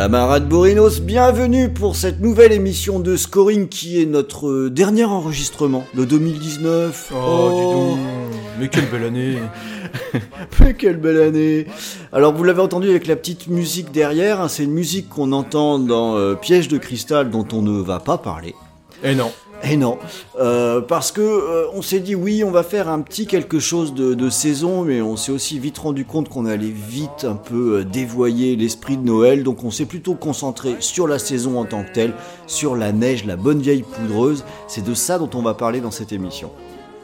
Camarades Borinos, bienvenue pour cette nouvelle émission de Scoring qui est notre euh, dernier enregistrement de 2019. Oh, dis donc, mais quelle belle année Mais quelle belle année Alors vous l'avez entendu avec la petite musique derrière, hein, c'est une musique qu'on entend dans euh, Piège de cristal dont on ne va pas parler. Eh non, Et non, euh, parce que euh, on s'est dit oui, on va faire un petit quelque chose de, de saison, mais on s'est aussi vite rendu compte qu'on allait vite un peu euh, dévoyer l'esprit de Noël, donc on s'est plutôt concentré sur la saison en tant que telle, sur la neige, la bonne vieille poudreuse. C'est de ça dont on va parler dans cette émission.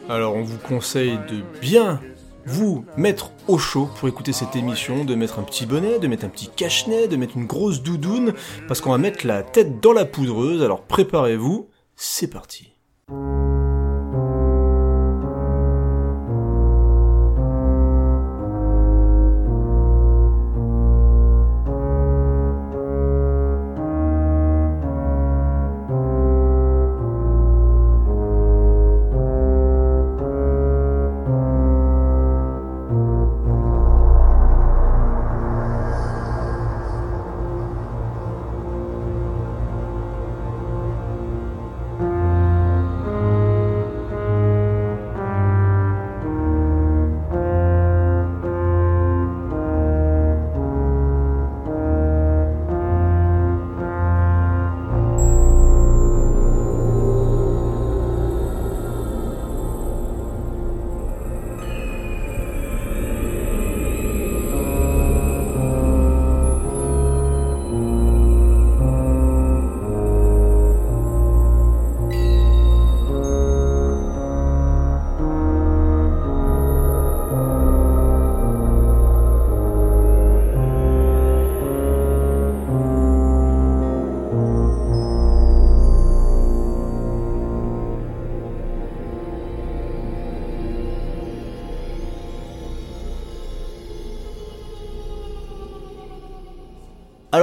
alors on vous conseille de bien vous mettre au chaud pour écouter cette émission, de mettre un petit bonnet, de mettre un petit cache-nez, de mettre une grosse doudoune, parce qu'on va mettre la tête dans la poudreuse, alors préparez-vous, c'est parti.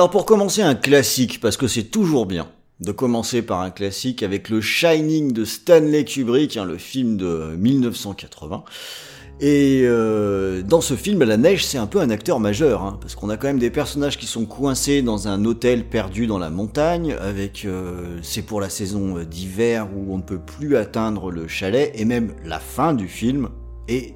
Alors pour commencer un classique, parce que c'est toujours bien de commencer par un classique avec le Shining de Stanley Kubrick, hein, le film de 1980. Et euh, dans ce film, la neige, c'est un peu un acteur majeur, hein, parce qu'on a quand même des personnages qui sont coincés dans un hôtel perdu dans la montagne, avec euh, c'est pour la saison d'hiver où on ne peut plus atteindre le chalet, et même la fin du film est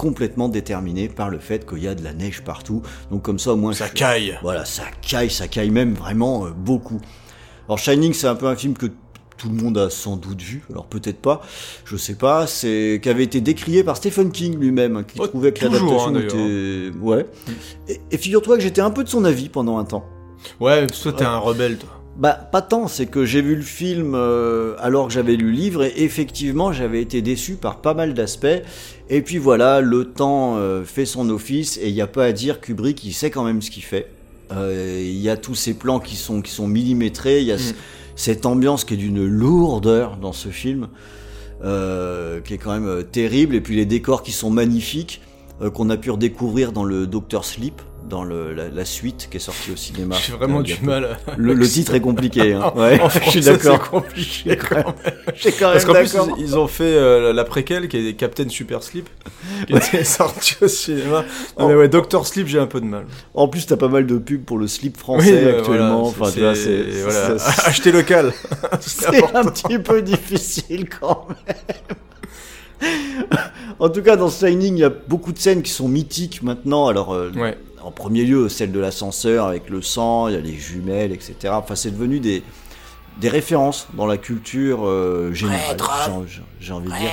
complètement déterminée par le fait qu'il y a de la neige partout. Donc comme ça, au moins Ça je- caille voilà, ça caille, ça caille même vraiment euh, beaucoup. Alors Shining, c'est un peu un film que tout le monde a sans doute vu, alors peut-être pas, je sais pas, c'est qui avait été décrié par Stephen King lui-même, hein, qui Oh, trouvait que toujours, hein, l'adaptation était... Ouais. Et, et figure-toi que j'étais un peu de son avis pendant un temps. Ouais, toi t'es un rebelle toi. Bah, pas tant, c'est que j'ai vu le film euh, alors que j'avais lu le livre et effectivement j'avais été déçu par pas mal d'aspects. Et puis voilà, le temps euh, fait son office et il n'y a pas à dire, Kubrick il sait quand même ce qu'il fait. Euh, Il y a tous ces plans qui sont, qui sont millimétrés, il y a c- cette ambiance qui est d'une lourdeur dans ce film, euh, qui est quand même terrible, et puis les décors qui sont magnifiques, euh, qu'on a pu redécouvrir dans le Doctor Sleep, dans le, la, la suite qui est sortie au cinéma. J'ai vraiment du mal. à- Le, le titre est compliqué, hein. En- ouais, en je suis d'accord. C'est compliqué quand même. Quand Parce qu'en plus, ils, ils ont fait euh, la préquelle qui est Captain Super Sleep, qui était sortie au cinéma. Non, mais ouais, Doctor Sleep, j'ai un peu de mal. En plus, t'as pas mal de pubs pour le slip français euh, actuellement. voilà, enfin, tu vois, c'est voilà. acheter local. c'est un petit peu difficile quand même. en tout cas, dans Shining, il y a beaucoup de scènes qui sont mythiques maintenant. Alors, euh, Ouais. En premier lieu, celle de l'ascenseur avec le sang, il y a les jumelles, etc. Enfin, c'est devenu des, des références dans la culture euh, générale, j'ai- j'ai envie de dire.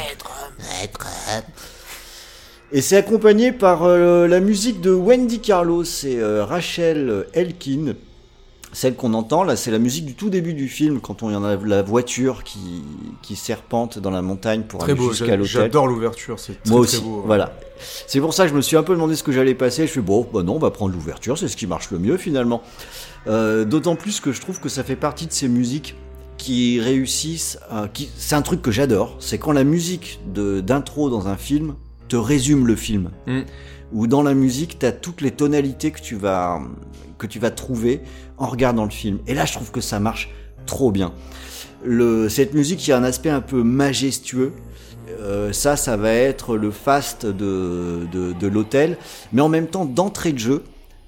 Et c'est accompagné par euh, la musique de Wendy Carlos et euh, Rachel Elkin. Celle qu'on entend là, c'est la musique du tout début du film quand on y en a la voiture qui, qui serpente dans la montagne pour Très aller jusqu'à l'hôtel. j'adore l'ouverture, c'est très Moi très aussi, beau. hein. voilà. C'est pour ça que je me suis un peu demandé ce que j'allais passer. Je fais bon, bah non, on va prendre l'ouverture, c'est ce qui marche le mieux finalement. Euh, D'autant plus que je trouve que ça fait partie de ces musiques qui réussissent. euh, qui... C'est un truc que j'adore, c'est quand la musique de- d'intro dans un film te résume le film. Mm. Ou dans la musique, t'as toutes les tonalités que tu vas que tu vas trouver en regardant le film. Et là, je trouve que ça marche trop bien. Cette musique, y a un aspect un peu majestueux. Euh, ça, ça va être le fast de, de, l'hôtel, mais en même temps d'entrée de jeu,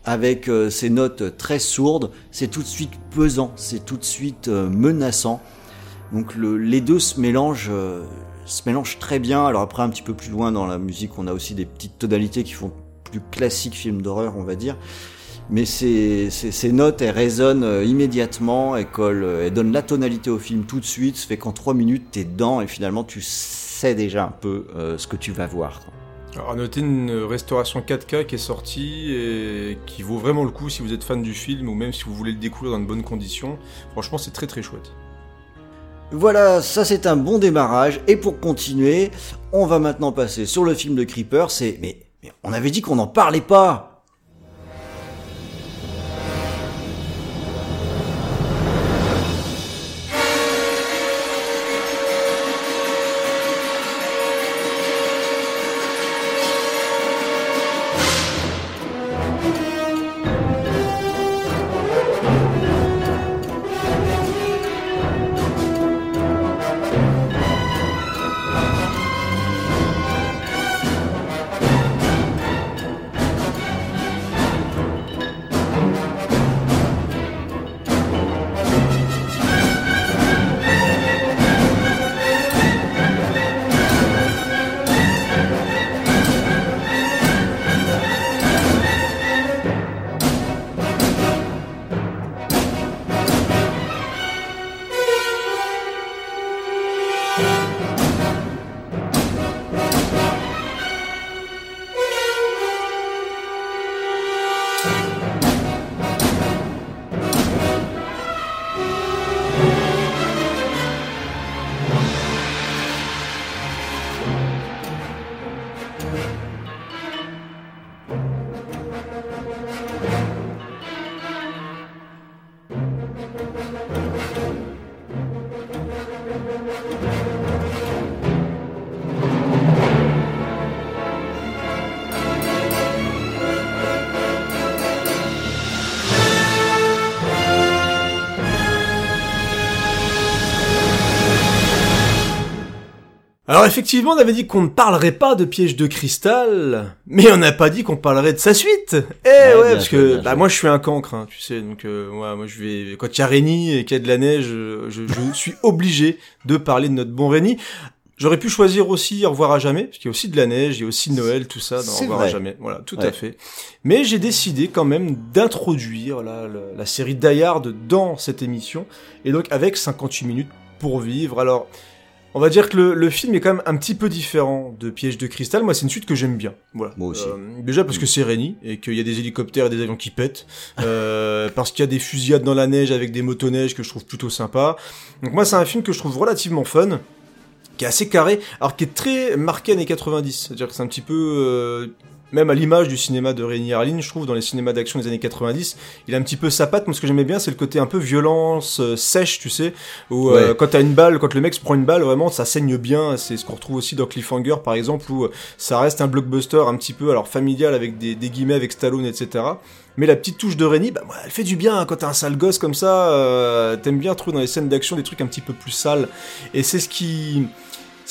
avec euh, ces notes très sourdes, c'est tout de suite pesant, c'est tout de suite euh, menaçant. Donc le- les deux se mélangent, se mélangent très bien. Alors après, un petit peu plus loin dans la musique, on a aussi des petites tonalités qui font plus classique film d'horreur, on va dire. Mais ces, notes, elles résonnent euh, immédiatement, elles, collent, euh, elles donnent la tonalité au film tout de suite. Ça fait qu'en trois minutes, t'es dedans et finalement, tu sais déjà un peu euh, ce que tu vas voir. Alors, à noter une restauration 4K qui est sortie et qui vaut vraiment le coup si vous êtes fan du film ou même si vous voulez le découvrir dans de bonnes conditions. Franchement, c'est très très chouette. Voilà, ça c'est un bon démarrage. Et pour continuer, on va maintenant passer sur le film de Creeper. C'est mais, mais on avait dit qu'on n'en parlait pas. Alors effectivement, on avait dit qu'on ne parlerait pas de Piège de cristal, mais on n'a pas dit qu'on parlerait de sa suite. Eh ouais, parce que bah, moi je suis un cancre, hein, tu sais, donc euh, ouais, moi je vais quand il y a Réni et qu'il y a de la neige, je, suis obligé de parler de notre bon Réni. J'aurais pu choisir aussi Au revoir à jamais, parce qu'il y a aussi de la neige, il y a aussi Noël, tout ça dans Au revoir à jamais. Voilà, tout Ouais. à fait. Mais j'ai décidé quand même d'introduire la, la, la série Die Hard dans cette émission, et donc avec 58 minutes pour vivre. Alors, on va dire que le, le film est quand même un petit peu différent de Piège de cristal. Moi, c'est une suite que j'aime bien. Voilà. Moi aussi. Euh, déjà parce que c'est Réni et qu'il y a des hélicoptères et des avions qui pètent. Euh, parce qu'il y a des fusillades dans la neige avec des motoneiges que je trouve plutôt sympa. Donc moi, c'est un film que je trouve relativement fun qui est assez carré, alors qui est très marqué années 90. C'est-à-dire que c'est un petit peu, euh, même à l'image du cinéma de Rémi Harlin, je trouve, dans les cinémas d'action des années 90, il a un petit peu sa patte. Moi, ce que j'aimais bien, c'est le côté un peu violence, euh, sèche, tu sais, où euh, quand t'as une balle, quand le mec se prend une balle, vraiment, ça saigne bien. C'est ce qu'on retrouve aussi dans Cliffhanger, par exemple, où euh, ça reste un blockbuster un petit peu, alors familial, avec des, des guillemets, avec Stallone, etc. Mais la petite touche de Rémi, bah, elle fait du bien hein, quand t'as un sale gosse comme ça. euh, T'aimes bien trouver dans les scènes d'action des trucs un petit peu plus sales. Et c'est ce qui,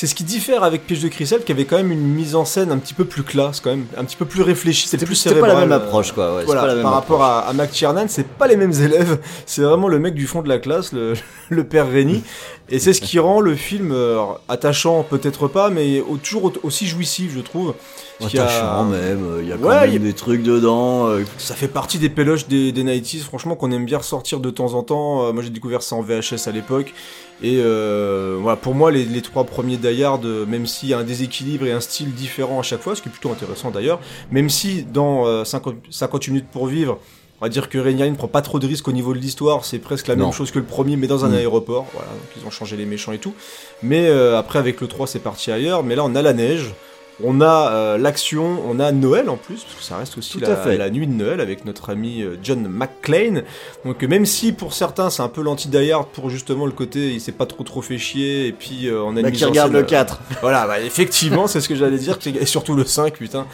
c'est ce qui diffère avec Piège de Cristal, qui avait quand même une mise en scène un petit peu plus classe, quand même, un petit peu plus réfléchie. C'était plus C'est pas la cérébral, même euh, approche, quoi. Ouais, voilà, pas la même par rapport à, à McTiernan, c'est pas les mêmes élèves. C'est vraiment le mec du fond de la classe, le, le père Réni. Et c'est ce qui rend le film euh, attachant, peut-être pas, mais toujours au- aussi jouissif, je trouve. Y a- Attachant même, euh, il y a quand Ouais, même il y a- des trucs dedans. euh, Ça fait partie des péloches des, des 90s, franchement, qu'on aime bien ressortir de temps en temps. Euh, moi, j'ai découvert ça en VHS à l'époque. Et euh, voilà, pour moi, les, les trois premiers Die Hard, euh, même s'il y a un déséquilibre et un style différent à chaque fois, ce qui est plutôt intéressant d'ailleurs, même si dans euh, 50, 58 minutes pour vivre, On va dire que Rainier ne prend pas trop de risques au niveau de l'histoire, c'est presque la même chose que le premier, mais dans un mm. aéroport. Voilà, donc ils ont changé les méchants et tout. Mais après, avec le 3, c'est parti ailleurs. Mais là, on a la neige. On a euh, l'action, on a Noël en plus, parce que ça reste aussi la, nuit de Noël avec notre ami euh, John McClane. Donc même si pour certains c'est un peu lanti Hard pour justement le côté il s'est pas trop trop fait chier et puis euh, on a bah, qui regarde le 4. voilà, bah, effectivement c'est ce que j'allais dire, et surtout le 5 putain.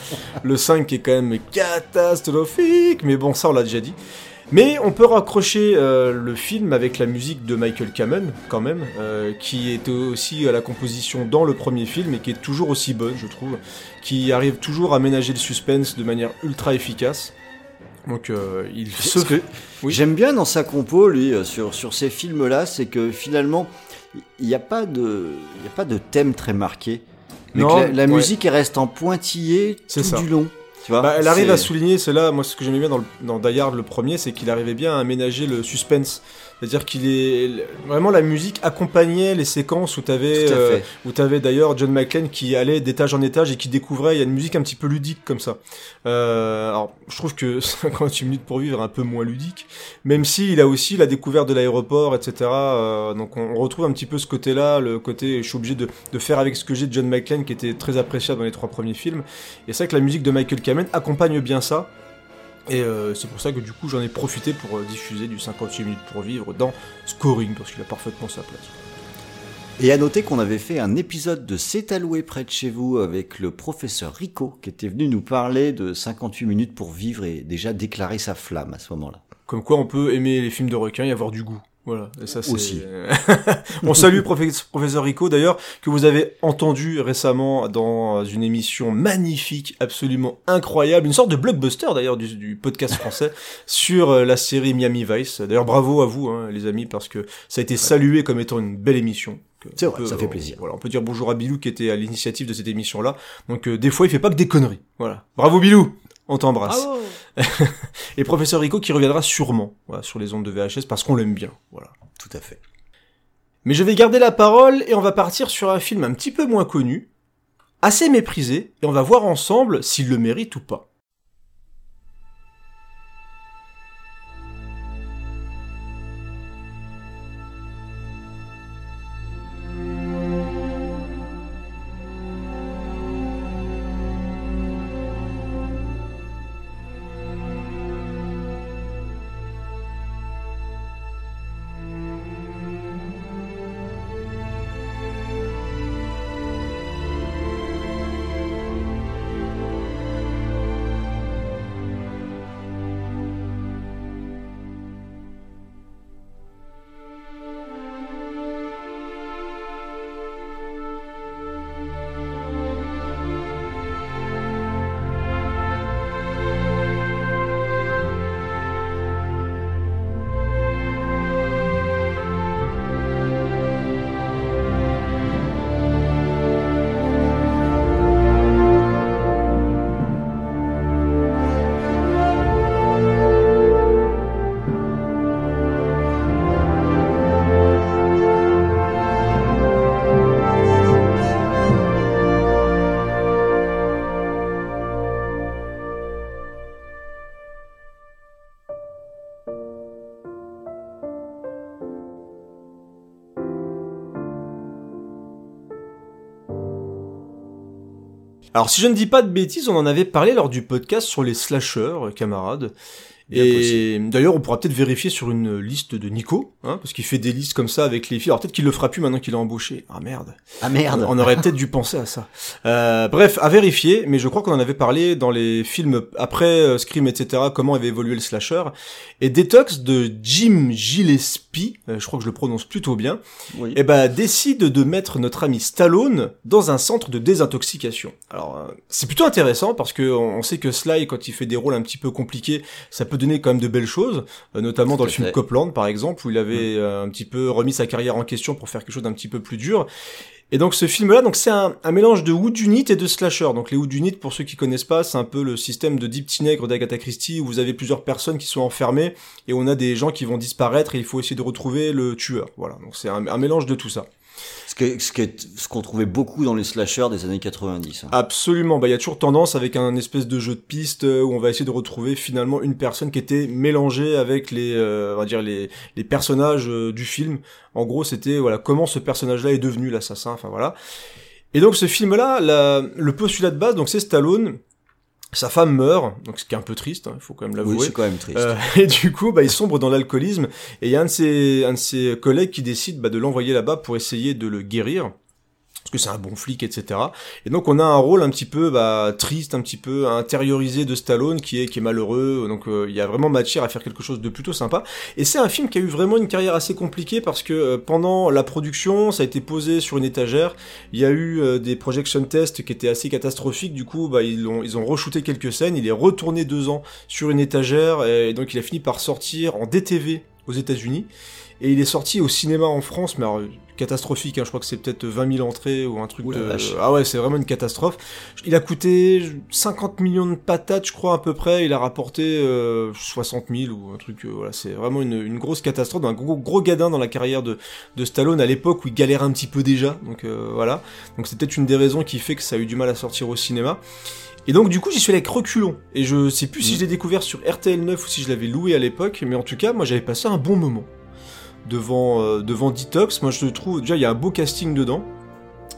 Le 5 qui est quand même catastrophique, mais bon ça on l'a déjà dit. Mais on peut raccrocher euh, le film avec la musique de Michael Kamen, quand même, euh, qui est aussi à la composition dans le premier film et qui est toujours aussi bonne, je trouve, qui arrive toujours à ménager le suspense de manière ultra efficace. Donc euh, il se fait. J'aime bien dans sa compo, lui, sur, sur ces films-là, c'est que finalement, il n'y a, pas de, y a pas de thème très marqué. Mais la, la musique, elle reste en pointillé tout du long. Bah, elle arrive à souligner, c'est là, moi ce que j'aimais bien dans, le, dans Die Hard le premier, c'est qu'il arrivait bien à aménager le suspense. C'est-à-dire qu'il est vraiment la musique accompagnait les séquences où tu avais euh, où t'avais d'ailleurs John McClane qui allait d'étage en étage et qui découvrait il y a une musique un petit peu ludique comme ça. Euh, alors je trouve que 58 minutes pour vivre est un peu moins ludique, même si il a aussi la découverte de l'aéroport, etc. Euh, donc on, retrouve un petit peu ce côté-là, le côté je suis obligé de, de faire avec ce que j'ai de John McClane qui était très appréciable dans les trois premiers films. Et c'est vrai que la musique de Michael Kamen accompagne bien ça. Et euh, c'est pour ça que du coup j'en ai profité pour euh, diffuser du 58 minutes pour vivre dans Scoring, parce qu'il a parfaitement sa place. Et à noter qu'on avait fait un épisode de C'est alloué près de chez vous avec le professeur Rico, qui était venu nous parler de 58 minutes pour vivre et déjà déclarer sa flamme à ce moment-là. Comme quoi on peut aimer les films de requins et avoir du goût. Voilà, et ça c'est... Aussi. On salue professeur Rico d'ailleurs, que vous avez entendu récemment dans une émission magnifique, absolument incroyable, une sorte de blockbuster d'ailleurs du, podcast français sur euh, la série Miami Vice. D'ailleurs bravo à vous hein, les amis, parce que ça a été salué comme étant une belle émission. C'est vrai, ça fait plaisir. Voilà, on peut dire bonjour à Bilou qui était à l'initiative de cette émission-là. Donc euh, des fois il fait pas que des conneries. Voilà. Bravo Bilou on t'embrasse. et professeur Rico qui reviendra sûrement sur les ondes de VHS parce qu'on l'aime bien. Voilà. Tout à fait. Mais je vais garder la parole et on va partir sur un film un petit peu moins connu, assez méprisé, et on va voir ensemble s'il le mérite ou pas. Alors si je ne dis pas de bêtises, on en avait parlé lors du podcast sur les slashers, camarades. Et d'ailleurs, on pourra peut-être vérifier sur une liste de Nico, hein, parce qu'il fait des listes comme ça avec les filles. Alors peut-être qu'il le fera plus maintenant qu'il est embauché. Ah merde. Ah merde. On aurait peut-être dû penser à ça. Euh, bref, à vérifier. Mais je crois qu'on en avait parlé dans les films après euh, Scream, etc. Comment avait évolué le slasher. Et Detox de Jim Gillespie, euh, je crois que je le prononce plutôt bien. Oui. Et eh ben décide de mettre notre ami Stallone dans un centre de désintoxication. Alors euh, c'est plutôt intéressant parce que on sait que Sly, quand il fait des rôles un petit peu compliqués, ça peut donner quand même de belles choses, euh, notamment dans le film Copland par exemple, où il avait mm. euh, un petit peu remis sa carrière en question pour faire quelque chose d'un petit peu plus dur. Et donc ce film-là, donc c'est un, mélange de Wood Unit et de slasher. Donc les Wood Unit, pour ceux qui connaissent pas, c'est un peu le système de Deep Tinegre d'Agatha Christie où vous avez plusieurs personnes qui sont enfermées et on a des gens qui vont disparaître et il faut essayer de retrouver le tueur. Voilà, donc c'est un, mélange de tout ça. Ce que- ce qu'on trouvait beaucoup dans les slashers des années 90. hein. Absolument, bah il y a toujours tendance avec un espèce de jeu de piste euh, où on va essayer de retrouver finalement une personne qui était mélangée avec les euh, on va dire les, les personnages euh, du film. En gros, c'était voilà comment ce personnage-là est devenu l'assassin, enfin voilà. Et donc ce film-là, le postulat de base, donc c'est Stallone, sa femme meurt, donc ce qui est un peu triste, il faut quand même Oui, l'avouer. c'est quand même triste. Euh, et du coup, bah, il sombre dans l'alcoolisme. Et il y a un de ses, un de ses collègues qui décide bah, de l'envoyer là-bas pour essayer de le guérir. Parce que c'est un bon flic, etc. Et donc on a un rôle un petit peu bah, triste, un petit peu intériorisé de Stallone, qui est qui est malheureux. Donc euh, il y a vraiment matière à faire quelque chose de plutôt sympa. Et c'est un film qui a eu vraiment une carrière assez compliquée parce que euh, pendant la production, ça a été posé sur une étagère. Il y a eu euh, des projection tests qui étaient assez catastrophiques. Du coup, bah, ils ont ils ont re-shooté quelques scènes. Il est retourné deux ans sur une étagère et donc il a fini par sortir en DTV aux États-Unis. Et il est sorti au cinéma en France, mais alors, catastrophique, hein, je crois que c'est peut-être 20 000 entrées ou un truc de... vache. Ah ouais, c'est vraiment une catastrophe. Il a coûté 50 millions de patates, je crois, à peu près. Il a rapporté euh, 60 000 ou un truc... euh, voilà, c'est vraiment une, une grosse catastrophe, un gros, gros gadin dans la carrière de, de Stallone à l'époque où il galérait un petit peu déjà. Donc euh, voilà. Donc c'est peut-être une des raisons qui fait que ça a eu du mal à sortir au cinéma. Et donc du coup j'y suis allé avec reculons. Et je sais plus si je l'ai découvert sur RTL 9 ou si je l'avais loué à l'époque, mais en tout cas moi j'avais passé un bon moment devant euh, devant Detox. Moi je trouve déjà il y a un beau casting dedans.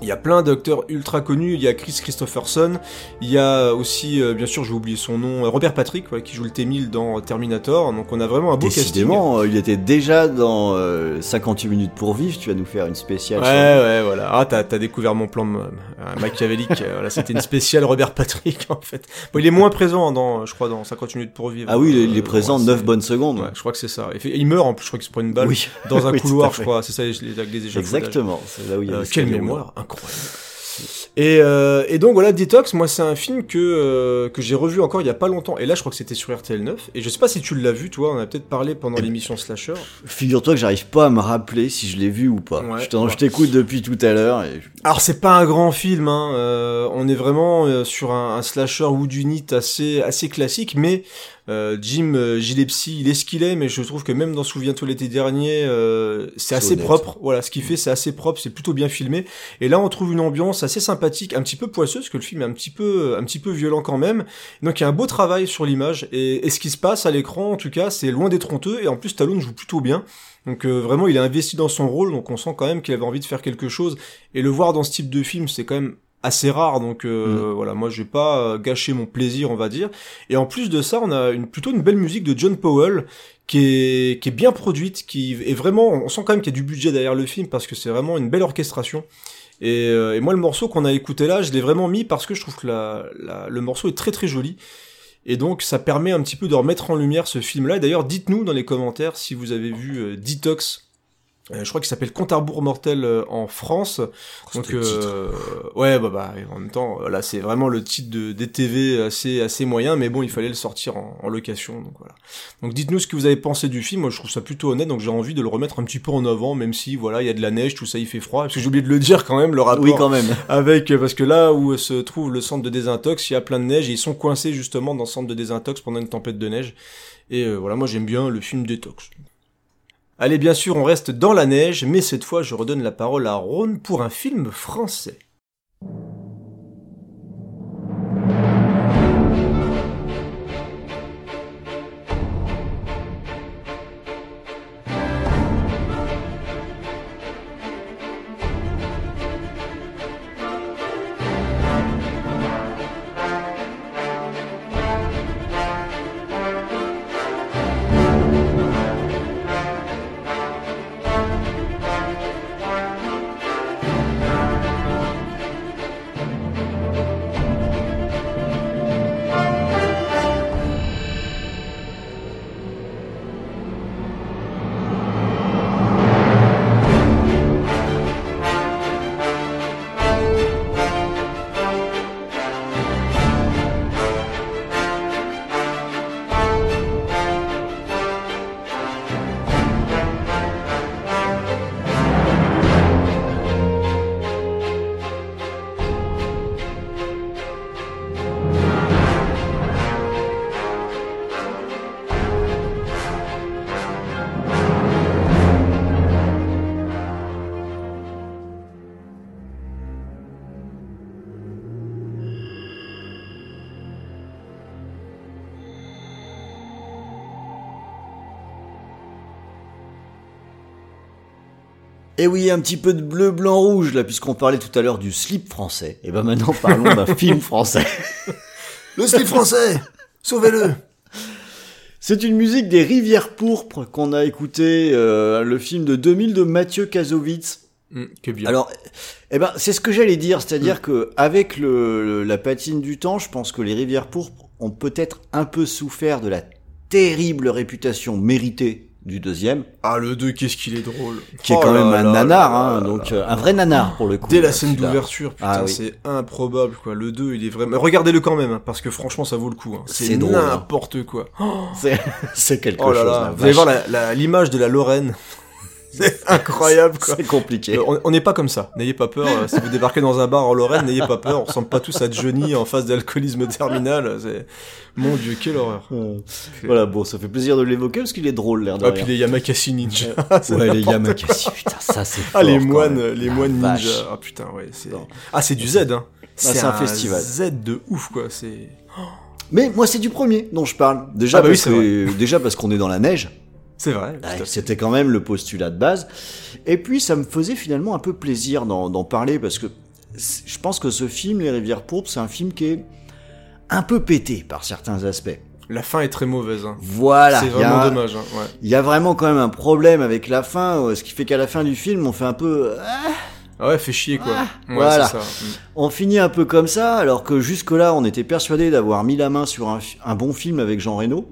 Il y a plein d'acteurs ultra connus. Il y a Chris Christopherson. Il y a aussi, euh, bien sûr, j'ai oublié son nom, euh, Robert Patrick, ouais, qui joue le T-1000 dans Terminator. Donc on a vraiment un beau casting. Décidément, euh, il était déjà dans euh, 58 minutes pour vivre. Tu vas nous faire une spéciale. Ouais, sur- ouais, voilà. Ah, t'as, t'as découvert mon plan euh, machiavélique. Euh, voilà, c'était une spéciale Robert Patrick, en fait. Bon, il est moins présent dans, je crois, dans 50 minutes pour vivre. Ah oui, il est- Euh, présent ouais, 9 c'est- bonnes secondes. Ouais, je crois que c'est ça. Et il meurt en plus, je crois qu'il se prend une balle Oui. dans un Oui, couloir, je crois. C'est ça, les, les, les. Exactement. C'est là où il y a Euh, quelle mémoire incroyable. Et, euh, et donc voilà, Detox, moi c'est un film que, euh, que j'ai revu encore il y a pas longtemps. Et là je crois que c'était sur RTL 9. Et je sais pas si tu l'as vu, toi, on a peut-être parlé pendant l'émission Slasher. Figure-toi que j'arrive pas à me rappeler si je l'ai vu ou pas. Ouais. je t'en- Ouais. je t'écoute depuis tout à l'heure et Alors c'est pas un grand film, hein. euh, on est vraiment sur un, un slasher woodunite assez assez classique, mais euh, Jim euh, Gillespie, il est ce qu'il est, mais je trouve que même dans Souviens-toi l'été dernier, euh, c'est assez honnête. propre. Voilà, ce qu'il fait, c'est assez propre, c'est plutôt bien filmé. Et là, on trouve une ambiance assez sympathique, un petit peu poisseuse, parce que le film est un petit peu un petit peu violent quand même. Donc il y a un beau travail sur l'image et, et ce qui se passe à l'écran, en tout cas, c'est loin d'être honteux. Et en plus, Stallone joue plutôt bien. Donc euh, vraiment, il est investi dans son rôle, donc on sent quand même qu'il avait envie de faire quelque chose. Et le voir dans ce type de film, c'est quand même assez rare. Donc euh, voilà, moi je vais pas euh, gâcher mon plaisir, on va dire. Et en plus de ça, on a une, plutôt une belle musique de John Powell qui est, qui est bien produite, qui est vraiment, on sent quand même qu'il y a du budget derrière le film parce que c'est vraiment une belle orchestration. Et, euh, et moi, le morceau qu'on a écouté là, je l'ai vraiment mis parce que je trouve que la, la- le morceau est très très joli. Et donc, ça permet un petit peu de remettre en lumière ce film-là. Et D'ailleurs, dites-nous dans les commentaires si vous avez vu euh, Detox. Euh, je crois qu'il s'appelle Compte à rebours mortel euh, en France. Donc, le titre. euh, ouais, bah, bah, en même temps, euh, là, c'est vraiment le titre de DTV assez, assez moyen, mais bon, il fallait le sortir en, en location, donc voilà. Donc, dites-nous ce que vous avez pensé du film. Moi, je trouve ça plutôt honnête, donc j'ai envie de le remettre un petit peu en avant, même si, voilà, il y a de la neige, tout ça, il fait froid. Parce que j'ai oublié de le dire quand même, le rapport Oui, quand même. avec parce que là où se trouve le centre de désintox, il y a plein de neige et ils sont coincés justement dans le centre de désintox pendant une tempête de neige. Et euh, voilà, moi j'aime bien le film Détox. Allez, bien sûr, on reste dans la neige, mais cette fois je redonne la parole à Ron pour un film français. Et oui, un petit peu de bleu, blanc, rouge, là, puisqu'on parlait tout à l'heure du slip français. Et ben maintenant, parlons d'un film français. Le slip français Sauvez-le C'est une musique des Rivières Pourpres qu'on a écouté, euh, le film de 2000 de Mathieu Kassovitz. Hum, que bien. Alors, eh ben, c'est ce que j'allais dire, c'est-à-dire que avec le, le- la patine du temps, je pense que les Rivières Pourpres ont peut-être un peu souffert de la terrible réputation méritée du deuxième, ah, le 2, qu'est-ce qu'il est drôle. qui est Oh quand là même un là nanar, hein, donc euh, un vrai nanar pour le coup. Dès la scène d'ouverture, putain, Ah oui. c'est improbable, quoi. Le 2, il est vraiment... Regardez-le quand même, hein, parce que franchement, ça vaut le coup. hein. C'est hein. n'importe quoi. C'est, c'est quelque Oh là chose. là, la vous allez voir l'image de la Lorraine. C'est incroyable, quoi. C'est compliqué. Euh, on- n'est pas comme ça, n'ayez pas peur. euh, si vous débarquez dans un bar en Lorraine, n'ayez pas peur. On ressemble pas tous à Johnny en phase d'alcoolisme terminal. C'est mon Dieu, quelle horreur. Voilà, bon, ça fait plaisir de l'évoquer parce qu'il est drôle, l'air de Ah puis les Yamakasi ninja. Ouais, les Yamakasi, putain, ça c'est Ah les moines, les La moines vache. ninja. Ah putain ouais, c'est. Ah c'est du Z hein. c'est un festival. Z de ouf quoi, c'est Mais moi, c'est du premier dont je parle. Déjà, Ah bah parce, que, déjà parce qu'on est dans la neige. C'est vrai. Ouais. C'était quand même le postulat de base. Et puis, ça me faisait finalement un peu plaisir d'en parler parce que je pense que ce film, Les Rivières Pourpres, c'est un film qui est un peu pété par certains aspects. La fin est très mauvaise hein. Voilà. c'est a vraiment dommage hein. ouais. Il y a vraiment quand même un problème avec la fin, euh, ce qui fait qu'à la fin du film, on fait un peu, ah, Ah ouais, fait chier quoi. Ah, ouais, voilà. ça. Mm. on finit un peu comme ça, alors que jusque-là, on était persuadé d'avoir mis la main sur un, un bon film avec Jean Reno.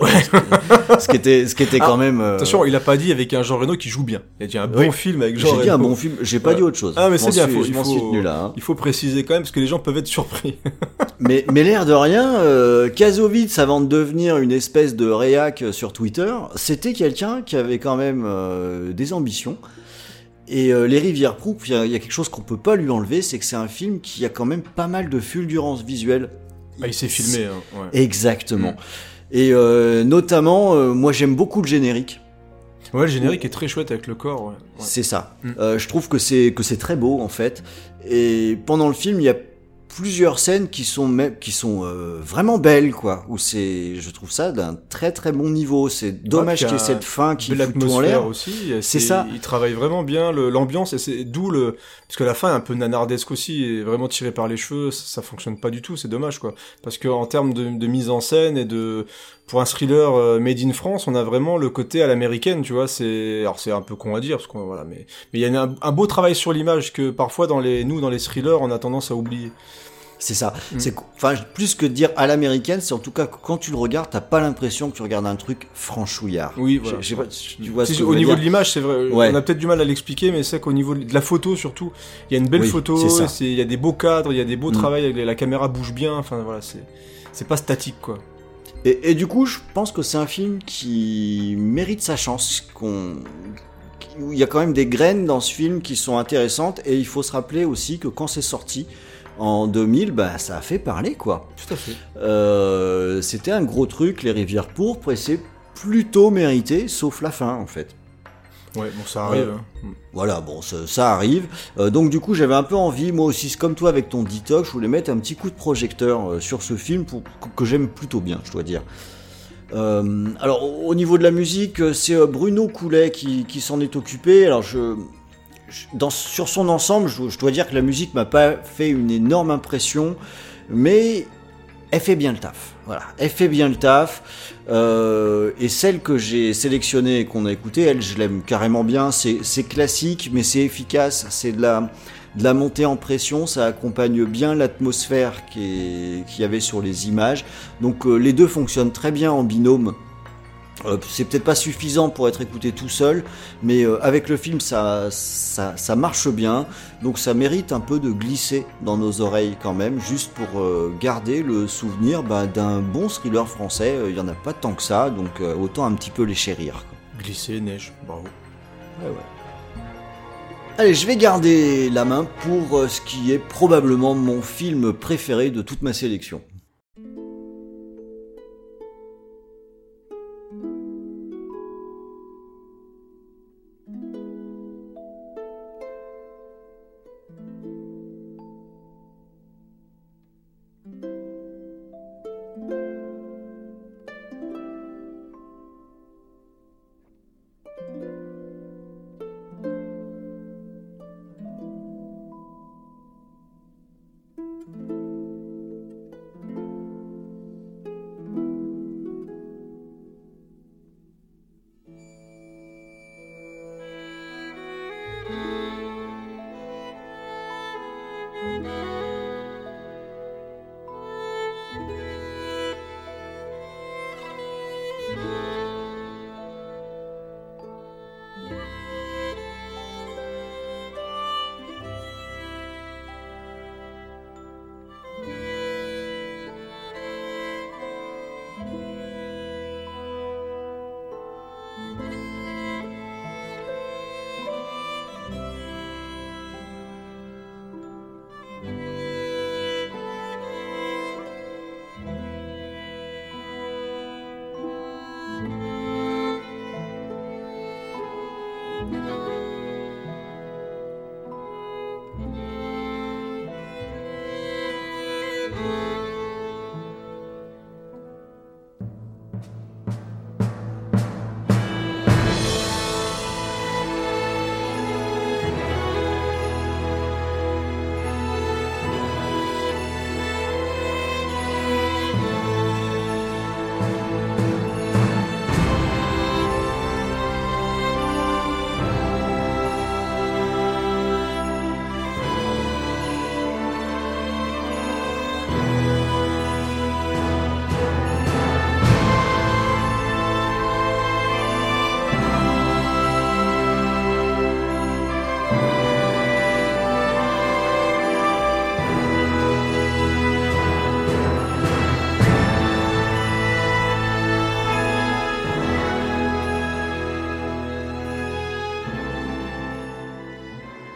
Ouais. ce qui était, ce qui était Ah, quand même. euh, Attention, il a pas dit avec un Jean Reno qui joue bien. Il a dit un bon Oui. film avec Jean J'ai dit un Reno. bon film, j'ai pas Ouais. dit autre chose. Ah mais c'est bien, suis- faut- je il m'en suis faut tenu là. hein. il faut préciser quand même parce que les gens peuvent être surpris. Mais, mais l'air de rien, euh, Kazovitz, avant de devenir une espèce de réac sur Twitter, c'était quelqu'un qui avait quand même euh, des ambitions. Et euh, Les Rivières Pourpres, il y, a- il y a quelque chose qu'on peut pas lui enlever, c'est que c'est un film qui a quand même pas mal de fulgurance visuelle. Ah, il s'est filmé hein. ouais. Exactement. Mm. Et euh, notamment, euh, moi j'aime beaucoup le générique. Ouais, le générique est très chouette avec le corps ouais. Ouais. C'est ça. Mm. Euh, je trouve que c'est que c'est très beau en fait. Et pendant le film, il y a plusieurs scènes qui sont même qui sont euh, vraiment belles quoi. Où c'est, je trouve ça d'un très très bon niveau. C'est dommage puis qu'il y ait cette fin qui fout tout en l'air. aussi. C'est ça. Il travaille vraiment bien l'ambiance et c'est d'où le parce que la fin est un peu nanardesque aussi et vraiment tiré par les cheveux. Ça, ça fonctionne pas du tout. C'est dommage quoi. Parce que en termes de, de mise en scène et de pour un thriller euh, made in France, on a vraiment le côté à l'américaine. Tu vois, c'est alors c'est un peu con à dire parce qu'on voilà, mais mais il y a un, un beau travail sur l'image que parfois dans les nous dans les thrillers on a tendance à oublier. C'est ça. Mm. C'est enfin plus que dire à l'américaine, c'est en tout cas que quand tu le regardes, t'as pas l'impression que tu regardes un truc franchouillard. Oui, Je- voilà. sais pas, tu vois ce que au niveau dire de l'image, c'est vrai. Ouais. On a peut-être du mal à l'expliquer, mais c'est qu'au niveau de la photo surtout, il y a une belle Oui, photo. c'est ça. c'est- Il y a des beaux cadres, il y a des beaux Mm. travails. La caméra bouge bien. Enfin voilà, c'est c'est pas statique quoi. Et, et du coup, je pense que c'est un film qui mérite sa chance. Qu'on, il y a quand même des graines dans ce film qui sont intéressantes. Et il faut se rappeler aussi que quand c'est sorti en 2000, bah, ça a fait parler quoi. Tout à fait. Euh, c'était un gros truc, les rivières pourpres, et c'est plutôt mérité, sauf la fin en fait. Ouais, bon ça arrive. Euh, hein. Mm. Voilà, bon, ça, ça arrive. Euh, donc du coup, j'avais un peu envie, moi aussi, comme toi avec ton detox, je voulais mettre un petit coup de projecteur euh, sur ce film pour, que, j'aime plutôt bien, je dois dire. Alors, au au niveau de la musique, c'est Bruno Coulet qui, qui s'en est occupé. Alors, je- sur son ensemble, je, dois dire que la musique m'a pas fait une énorme impression, mais elle fait bien le taf. Voilà, elle fait bien le taf. Euh, et celle que j'ai sélectionnée et qu'on a écoutée, elle, je l'aime carrément bien. C'est classique, mais c'est efficace. C'est de la, montée en pression. Ça accompagne bien l'atmosphère qu'il y avait sur les images. Donc euh, les deux fonctionnent très bien en binôme. Euh, c'est peut-être pas suffisant pour être écouté tout seul, mais euh, avec le film ça, ça, ça marche bien, donc ça mérite un peu de glisser dans nos oreilles quand même, juste pour euh, garder le souvenir bah, d'un bon thriller français. Euh, Il y en a pas tant que ça, donc euh, autant un petit peu les chérir. quoi. Glisser, neige, bravo. Ouais, ouais. Allez, je vais garder la main pour ce qui est probablement mon film préféré de toute ma sélection.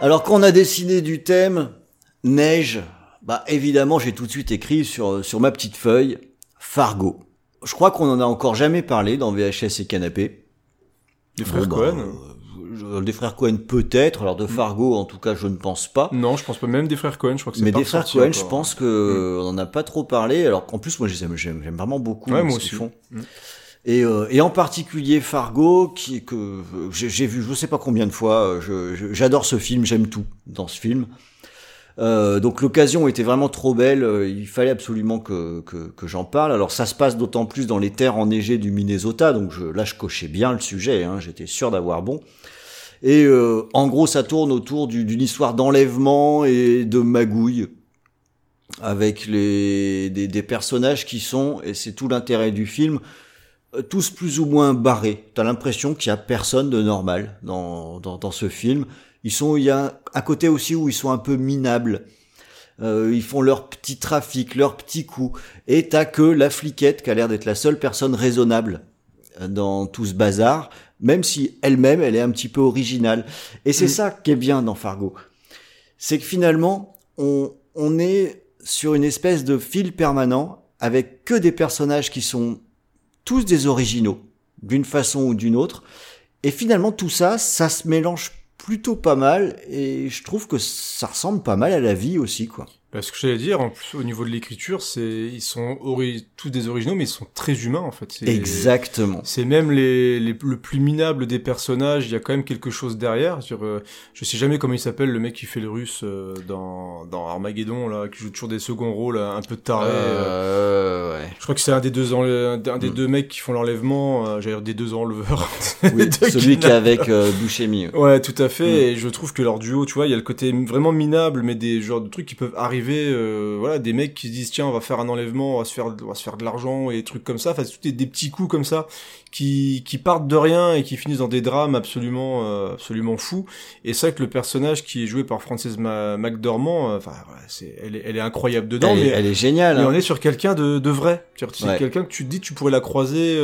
Alors quand on a décidé du thème neige, bah évidemment j'ai tout de suite écrit sur sur ma petite feuille Fargo. Je crois qu'on en a encore jamais parlé dans VHS et Canapé. Les frères Bon, bah, Cohen euh, des frères Cohen peut-être, alors de Fargo en tout cas je ne pense pas. Non, je pense pas. Même des frères Cohen, je crois que c'est Mais pas des frères Cohen, je pense que on en a pas trop parlé. Alors qu'en plus, moi, j'aime, vraiment beaucoup Ouais, ce qu'ils font. Mm. Et, euh, et en particulier Fargo, qui que j'ai, vu, je sais pas combien de fois. euh, j'adore ce film, j'aime tout dans ce film. Euh, donc l'occasion était vraiment trop belle. euh, Il fallait absolument que, que, que j'en parle. Alors ça se passe d'autant plus dans les terres enneigées du Minnesota. Donc je, là, je cochais bien le sujet. Hein, J'étais sûr d'avoir bon. Et euh, en gros, ça tourne autour du- d'une histoire d'enlèvement et de magouille avec les, des, des personnages qui sont, et c'est tout l'intérêt du film, tous plus ou moins barrés. T'as l'impression qu'il y a personne de normal dans, dans, dans ce film. Ils sont, il y a un côté aussi où ils sont un peu minables. Euh, ils font leur petit trafic, leurs petits coups. Et t'as que la fliquette qui a l'air d'être la seule personne raisonnable euh, dans tout ce bazar, même si elle-même, elle est un petit peu originale. Et c'est Mm. ça qui est bien dans Fargo. C'est que finalement, on, on est sur une espèce de fil permanent avec que des personnages qui sont tous des originaux, d'une façon ou d'une autre. Et finalement, tout ça, ça se mélange plutôt pas mal, et je trouve que ça ressemble pas mal à la vie aussi, quoi. Bah, ce que j'allais dire, en plus, au niveau de l'écriture, c'est ils sont tous des originaux, mais ils sont très humains en fait. Exactement. C'est même les, les le plus minable des personnages. Il y a quand même quelque chose derrière. Sur, euh, je sais jamais comment il s'appelle le mec qui fait le russe euh, dans dans Armageddon là, qui joue toujours des seconds rôles un peu tarés. euh. Euh, ouais. Je crois que c'est un des deux un des Mm. deux mecs qui font l'enlèvement. Euh, J'allais dire des deux enleveurs. Oui, Deux celui qui est avec euh, Buscemi. Ouais, tout à fait. Mm. Et je trouve que leur duo, tu vois, il y a le côté vraiment minable, mais des genres de trucs qui peuvent arriver. Euh, voilà, des mecs qui se disent tiens, on va faire un enlèvement, on va se faire, on va se faire de l'argent et des trucs comme ça. Enfin, tout des, des petits coups comme ça qui qui partent de rien et qui finissent dans des drames absolument euh, absolument fous. Et c'est vrai que le personnage qui est joué par Frances Ma- McDormand, euh, enfin, voilà, c'est elle est, elle est incroyable dedans, elle, est- mais elle est géniale. mais hein. on est sur quelqu'un de, de vrai. C'est Ouais. quelqu'un que tu te dis tu pourrais la croiser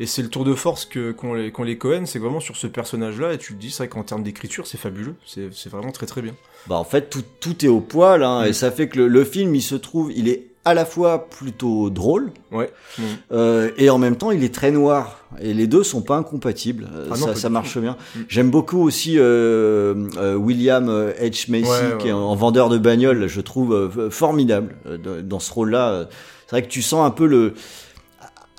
et c'est le tour de force que qu'ont les, qu'ont les Cohen, c'est vraiment sur ce personnage-là et tu te dis c'est vrai qu'en termes d'écriture c'est fabuleux, c'est c'est vraiment très très bien. Bah en fait tout, tout est au poil hein, Mm. et ça fait que le, le film il se trouve il est à la fois plutôt drôle Ouais. Mm. euh, et en même temps il est très noir et les deux sont pas incompatibles Euh, Ah ça, ça marche bien Mm. j'aime beaucoup aussi euh, euh, William H Macy Ouais, ouais, qui est ouais. en vendeur de bagnole je trouve euh, formidable euh, dans- dans ce rôle là c'est vrai que tu sens un peu le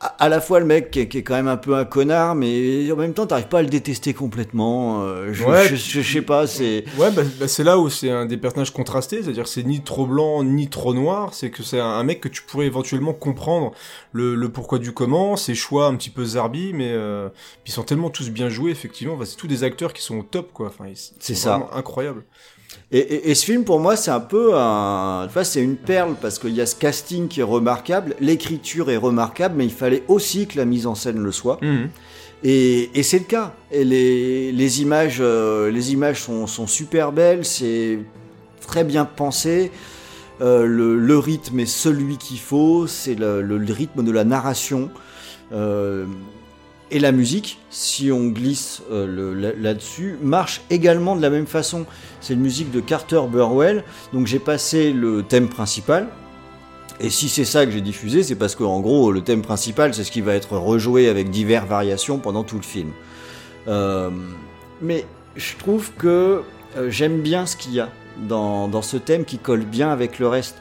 à, la fois le mec qui est, qui est quand même un peu un connard mais en même temps t'arrives pas à le détester complètement euh, je, Ouais, je, je- je sais pas c'est Ouais, bah, bah, c'est là où c'est un des personnages contrastés, c'est-à-dire c'est ni trop blanc ni trop noir, c'est que c'est un, mec que tu pourrais éventuellement comprendre le, le pourquoi du comment, ses choix un petit peu zarbi, mais euh, ils sont tellement tous bien joués effectivement, Enfin, c'est tous des acteurs qui sont au top quoi, enfin, C'est ça. vraiment incroyables. Et, et- et ce film, pour moi, c'est un peu un. Vois, c'est une perle parce qu'il y a ce casting qui est remarquable, l'écriture est remarquable, mais il fallait aussi que la mise en scène le soit. Mhm. Et, et c'est le cas. Et les, les images, euh, les images sont, sont super belles, c'est très bien pensé. Euh, le, le rythme est celui qu'il faut, c'est le, le- le rythme de la narration. Euh, et la musique, si on glisse euh, là-dessus, marche également de la même façon. C'est une musique de Carter Burwell. Donc j'ai passé le thème principal. Et si c'est ça que j'ai diffusé, c'est parce qu'en gros, le thème principal, c'est ce qui va être rejoué avec diverses variations pendant tout le film. Euh, mais je trouve que euh, j'aime bien ce qu'il y a dans ce thème qui colle bien avec le reste.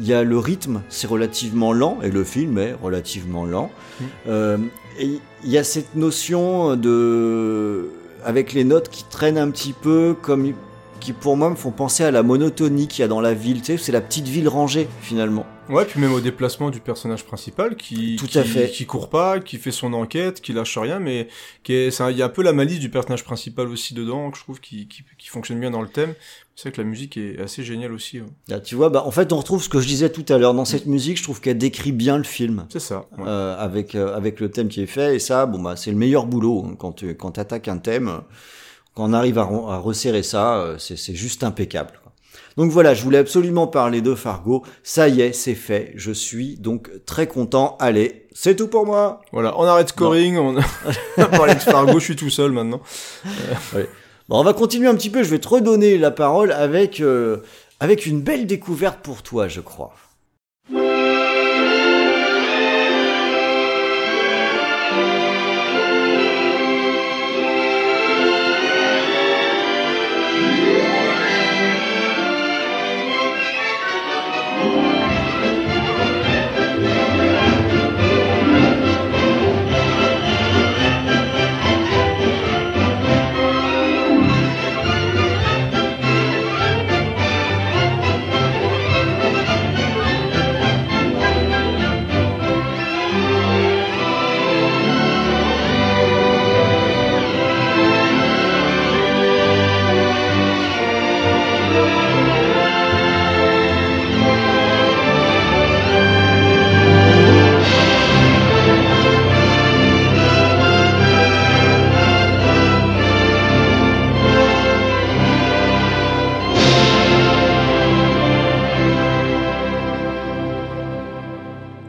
Il y a le rythme, c'est relativement lent, et le film est relativement lent. Mm. Euh, et il y a cette notion de... avec les notes qui traînent un petit peu, comme qui pour moi me font penser à la monotonie qu'il y a dans la ville. Tu sais, c'est la petite ville rangée finalement. Ouais, puis même au déplacement du personnage principal qui Tout qui, fait. qui court pas, qui fait son enquête, qui lâche rien, mais qui est, il y a un peu la malice du personnage principal aussi dedans que je trouve qui, qui, qui fonctionne bien dans le thème. C'est vrai que la musique est assez géniale aussi. ouais. Là, tu vois, bah, en fait, on retrouve ce que je disais tout à l'heure dans cette musique. Je trouve qu'elle décrit bien le film. C'est ça. ouais. euh, avec euh, avec le thème qui est fait et ça bon bah c'est le meilleur boulot hein, quand tu quand attaques un thème quand on arrive à, resserrer ça euh, c'est c'est juste impeccable quoi. Donc voilà je voulais absolument parler de Fargo. Ça y est c'est fait. Je suis donc très content. Allez c'est tout pour moi. Voilà, on arrête scoring, on on a parlé de Fargo, je suis tout seul maintenant. Bon, on va continuer un petit peu, je vais te redonner la parole avec, euh, avec une belle découverte pour toi, je crois.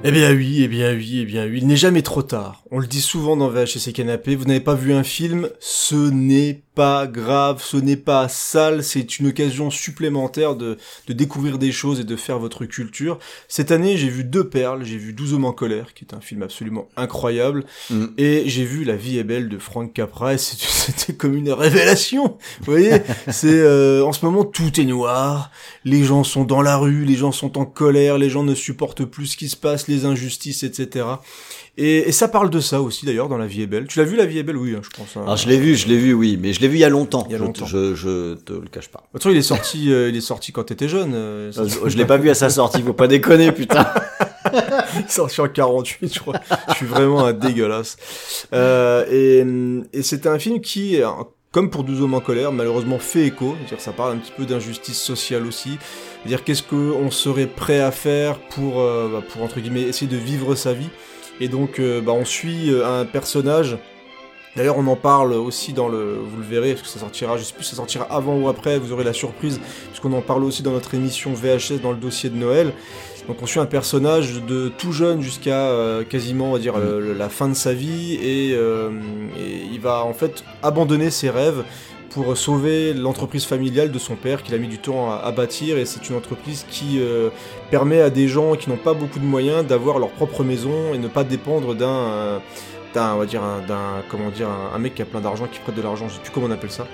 Eh bien oui, eh bien oui, eh bien oui. Il n'est jamais trop tard. On le dit souvent dans VHS Canapé. Vous n'avez pas vu un film, ce n'est pas grave, ce n'est pas sale, c'est une occasion supplémentaire de, de découvrir des choses et de faire votre culture. Cette année, j'ai vu deux perles, j'ai vu 12 hommes en colère, qui est un film absolument incroyable, Mm. et j'ai vu La vie est belle de Frank Capra, et c'était comme une révélation. Vous voyez, c'est euh, en ce moment tout est noir, les gens sont dans la rue, les gens sont en colère, les gens ne supportent plus ce qui se passe, les injustices, etc. Et, et ça parle de ça aussi d'ailleurs dans La vie est belle. Tu l'as vu La vie est belle, oui, hein, je pense. hein. Alors je l'ai vu, je l'ai vu, oui, mais je l'ai vu il y a longtemps. Il y a Je- longtemps. Je, je, te le cache pas. Façon, il est sorti, euh, il est sorti quand t'étais jeune. euh, ça- Euh, Je, je l'ai pas vu à sa sortie, faut pas déconner, putain. Il est sorti en 48, je crois. je suis vraiment un dégueulasse. Euh, et et c'était un film qui, comme pour 12 hommes en colère, malheureusement fait écho. C'est-à-dire ça parle un petit peu d'injustice sociale aussi. C'est-à-dire qu'est-ce qu'on serait prêt à faire pour, euh, bah, pour entre guillemets essayer de vivre sa vie. Et donc euh, bah, on suit euh, un personnage. D'ailleurs, on en parle aussi dans le, vous le verrez, parce que ça sortira, je sais plus si ça sortira avant ou après, vous aurez la surprise, puisqu'on en parle aussi dans notre émission VHS dans le dossier de Noël. Donc on suit un personnage de tout jeune jusqu'à euh, quasiment on dire le- la fin de sa vie et, euh, et il va en fait abandonner ses rêves pour sauver l'entreprise familiale de son père qu'il a mis du temps à, bâtir et c'est une entreprise qui euh, permet à des gens qui n'ont pas beaucoup de moyens d'avoir leur propre maison et ne pas dépendre d'un euh, on comment dire mec qui a plein d'argent qui prête de l'argent je sais plus comment on appelle ça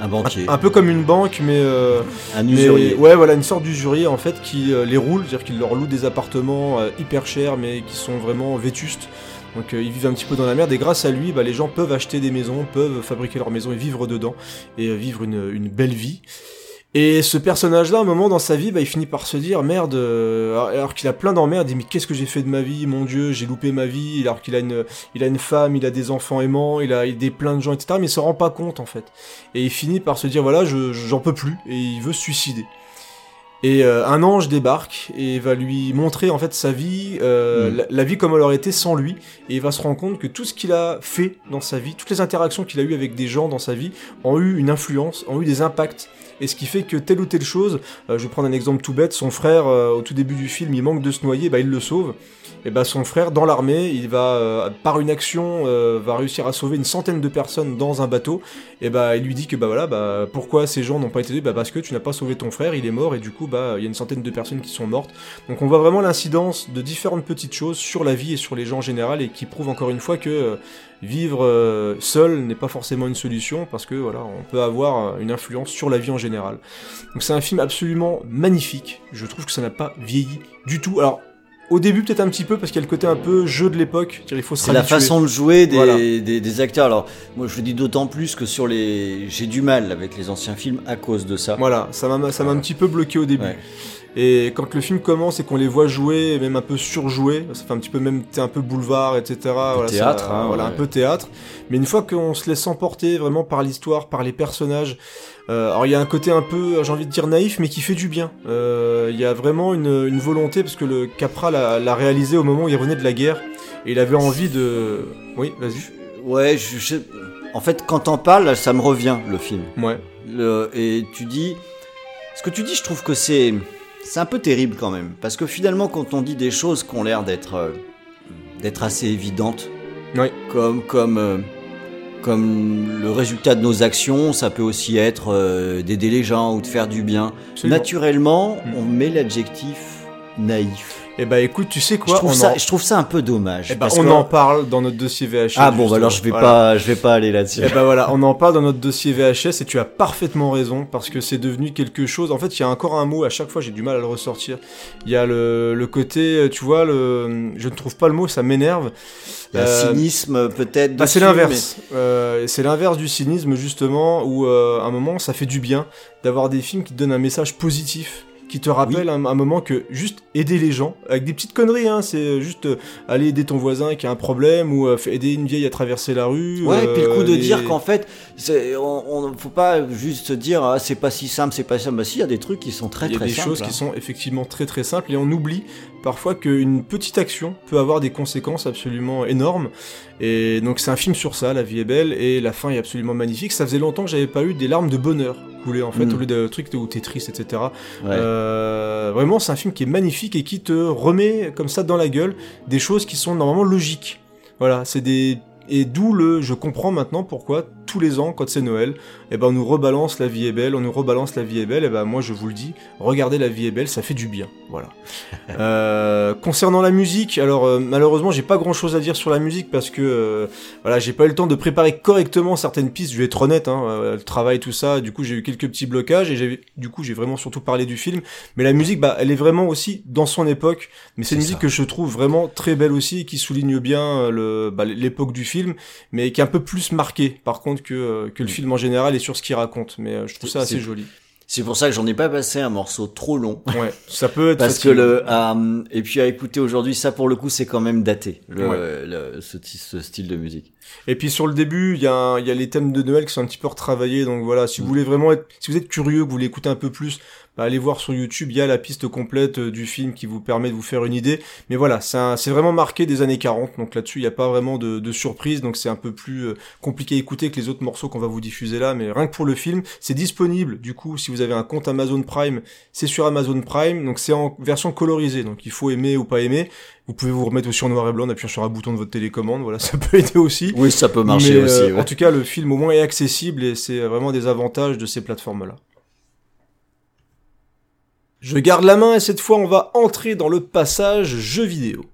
Un banquier, un peu comme une banque mais euh, un mais- usurier. ouais, voilà, une sorte d'usurier en fait qui euh, les roule, c'est-à-dire qu'il leur loue des appartements euh, hyper chers mais qui sont vraiment vétustes. Donc euh, ils vivent un petit peu dans la merde et grâce à lui, bah, les gens peuvent acheter des maisons, peuvent fabriquer leur maison et vivre dedans et vivre une, une belle vie. Et ce personnage-là, à un moment dans sa vie, bah, il finit par se dire merde, euh, alors- qu'il a plein d'emmerdes, il dit mais qu'est-ce que j'ai fait de ma vie, mon Dieu, j'ai loupé ma vie, alors qu'il a une, il a une femme, il a des enfants aimants, il a des plein de gens, etc. Mais il se rend pas compte en fait. Et il finit par se dire voilà, je j'en peux plus et il veut se suicider. Et euh, un ange débarque et va lui montrer en fait sa vie, euh, Mm. la, la vie comme elle aurait été sans lui, et il va se rendre compte que tout ce qu'il a fait dans sa vie, toutes les interactions qu'il a eues avec des gens dans sa vie, ont eu une influence, ont eu des impacts. Et ce qui fait que telle ou telle chose, euh, je vais prendre un exemple tout bête, son frère euh, au tout début du film, il manque de se noyer, bah il le sauve. Et bah son frère dans l'armée, il va euh, par une action euh, va réussir à sauver une centaine de personnes dans un bateau. Et bah il lui dit que bah voilà, bah pourquoi ces gens n'ont pas été aidés Bah parce que tu n'as pas sauvé ton frère, il est mort et du coup bah il y a une centaine de personnes qui sont mortes. Donc on voit vraiment l'incidence de différentes petites choses sur la vie et sur les gens en général et qui prouvent encore une fois que euh, vivre seul n'est pas forcément une solution parce que voilà, on peut avoir une influence sur la vie en général. Donc c'est un film absolument magnifique. Je trouve que ça n'a pas vieilli du tout. Alors au début peut-être un petit peu parce qu'il y a le côté un peu jeu de l'époque, il faut se C'est la façon de jouer des, Voilà. des, des acteurs. Alors, moi, je le dis d'autant plus que sur les, j'ai du mal avec les anciens films à cause de ça. Voilà, ça m'a ça m'a un petit peu bloqué au début. Ouais. Et quand le film commence et qu'on les voit jouer, même un peu surjouer, ça fait un petit peu même t'es un peu boulevard, etc. Voilà, théâtre, ça- hein, voilà, ouais. un peu théâtre. Mais une fois qu'on se laisse emporter vraiment par l'histoire, par les personnages, euh, alors il y a un côté un peu, j'ai envie de dire naïf, mais qui fait du bien. Euh, Il y a vraiment une, une volonté parce que le Capra l'a l'a réalisé au moment où il revenait de la guerre et il avait envie de. Oui, vas-y. Ouais, je, je- en fait, quand t'en parles, ça me revient le film. Ouais. Le- et tu dis, ce que tu dis, je trouve que c'est, c'est un peu terrible quand même, parce que finalement, quand on dit des choses qui ont l'air d'être, euh, d'être assez évidentes, Ouais. comme, comme, euh, comme le résultat de nos actions, ça peut aussi être euh, d'aider les gens ou de faire du bien. Absolument. Naturellement, Mm. on met l'adjectif naïf. Eh bah écoute, tu sais quoi je, trouve on ça, en... je trouve ça un peu dommage. eh ben, parce on que- en parle dans notre dossier VHS. Ah bon, bah alors je vais Voilà. pas, je vais pas aller là-dessus. Et bah voilà, on en parle dans notre dossier VHS et tu as parfaitement raison parce que c'est devenu quelque chose. En fait, il y a encore un mot, à chaque fois j'ai du mal à le ressortir. Il y a le, le côté, euh, tu vois, le, je ne trouve pas le mot, ça m'énerve. A Euh, un cynisme peut-être. Bah, c'est l'inverse. Euh, c'est l'inverse du cynisme justement où euh, à un moment ça fait du bien d'avoir des films qui te donnent un message positif qui te rappelle un, un moment que juste aider les gens avec des petites conneries hein, c'est juste euh, aller aider ton voisin qui a un problème ou euh, aider une vieille à traverser la rue Ouais, et puis le coup euh, de les- dire qu'en fait, on, on faut pas juste se dire ah, c'est pas si simple, c'est pas si simple. Bah si, il y a des trucs qui sont très il y a très des simples. choses hein. qui sont effectivement très très simples et on oublie parfois qu'une petite action peut avoir des conséquences absolument énormes. Et donc c'est un film sur ça, La vie est belle, et la fin est absolument magnifique. Ça faisait longtemps que j'avais pas eu des larmes de bonheur coulées en fait, Mm. au lieu de trucs où t'es triste, etc. Ouais. Euh, vraiment c'est un film qui est magnifique et qui te remet comme ça dans la gueule des choses qui sont normalement logiques. Voilà, c'est des... Et d'où le... Je comprends maintenant pourquoi tous les ans, quand c'est Noël, eh ben on nous rebalance La vie est belle, on nous rebalance La vie est belle, et ben moi je vous le dis, regardez La vie est belle, ça fait du bien, voilà. Euh, concernant la musique, alors euh, malheureusement j'ai pas grand chose à dire sur la musique parce que euh, voilà j'ai pas eu le temps de préparer correctement certaines pistes, je vais être honnête, hein, euh, le travail tout ça, du coup j'ai eu quelques petits blocages et j'ai du coup j'ai vraiment surtout parlé du film, mais la musique bah elle est vraiment aussi dans son époque, mais c'est une musique que je trouve vraiment très belle aussi et qui souligne bien euh, le bah, l'époque du film, mais qui est un peu plus marquée. Par contre que euh, que le film en général et sur ce qu'il raconte, mais euh, je trouve ça assez joli. C'est pour ça que j'en ai pas passé un morceau trop long. Ouais, ça peut être Parce que le euh, et puis à écouter aujourd'hui ça pour le coup c'est quand même daté le, Ouais. le- ce, style de musique. Et puis sur le début, il y, a un- y a les thèmes de Noël qui sont un petit peu retravaillés. Donc voilà, si vous Mm. voulez vraiment être, si vous êtes curieux, que vous voulez écouter un peu plus, bah, allez voir sur YouTube. Il y a la piste complète euh, du film qui vous permet de vous faire une idée. Mais voilà, c'est vraiment marqué des années 40. Donc là-dessus, il n'y a pas vraiment de, de surprise. Donc c'est un peu plus euh, compliqué à écouter que les autres morceaux qu'on va vous diffuser là. Mais rien que pour le film, c'est disponible. Du coup, si vous avez un compte Amazon Prime, c'est sur Amazon Prime. Donc c'est en version colorisée. Donc il faut aimer ou pas aimer. Vous pouvez vous remettre aussi en noir et blanc en appuyant sur un bouton de votre télécommande. Voilà, ça peut aider aussi. Oui ça peut marcher Mais, euh, aussi. ouais. En tout cas, le film au moins est accessible et c'est vraiment des avantages de ces plateformes-là. Je garde la main et cette fois on va entrer dans le passage jeu vidéo.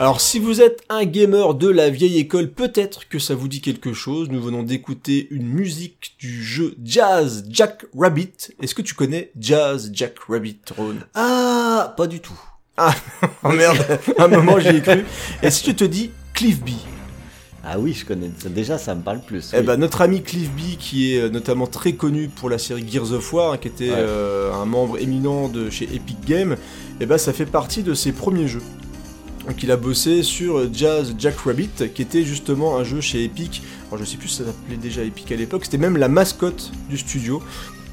Alors si vous êtes un gamer de la vieille école, peut-être que ça vous dit quelque chose. Nous venons d'écouter une musique du jeu Jazz Jack Rabbit. Est-ce que tu connais Jazz Jack Rabbit, Ron? Ah pas du tout. Oh merde, un moment j'y ai cru. Et si tu te dis Cliff B? Ah oui je connais ça, déjà ça me parle plus. Eh ben notre ami Cliff B, qui est euh, notamment très connu pour la série Gears of War, hein, qui était Ouais. euh, un membre éminent de chez Epic Games, eh ben ça fait partie de ses premiers jeux. Donc il a bossé sur Jazz Jack Rabbit, qui était justement un jeu chez Epic. Alors je sais plus si ça s'appelait déjà Epic à l'époque, c'était même la mascotte du studio.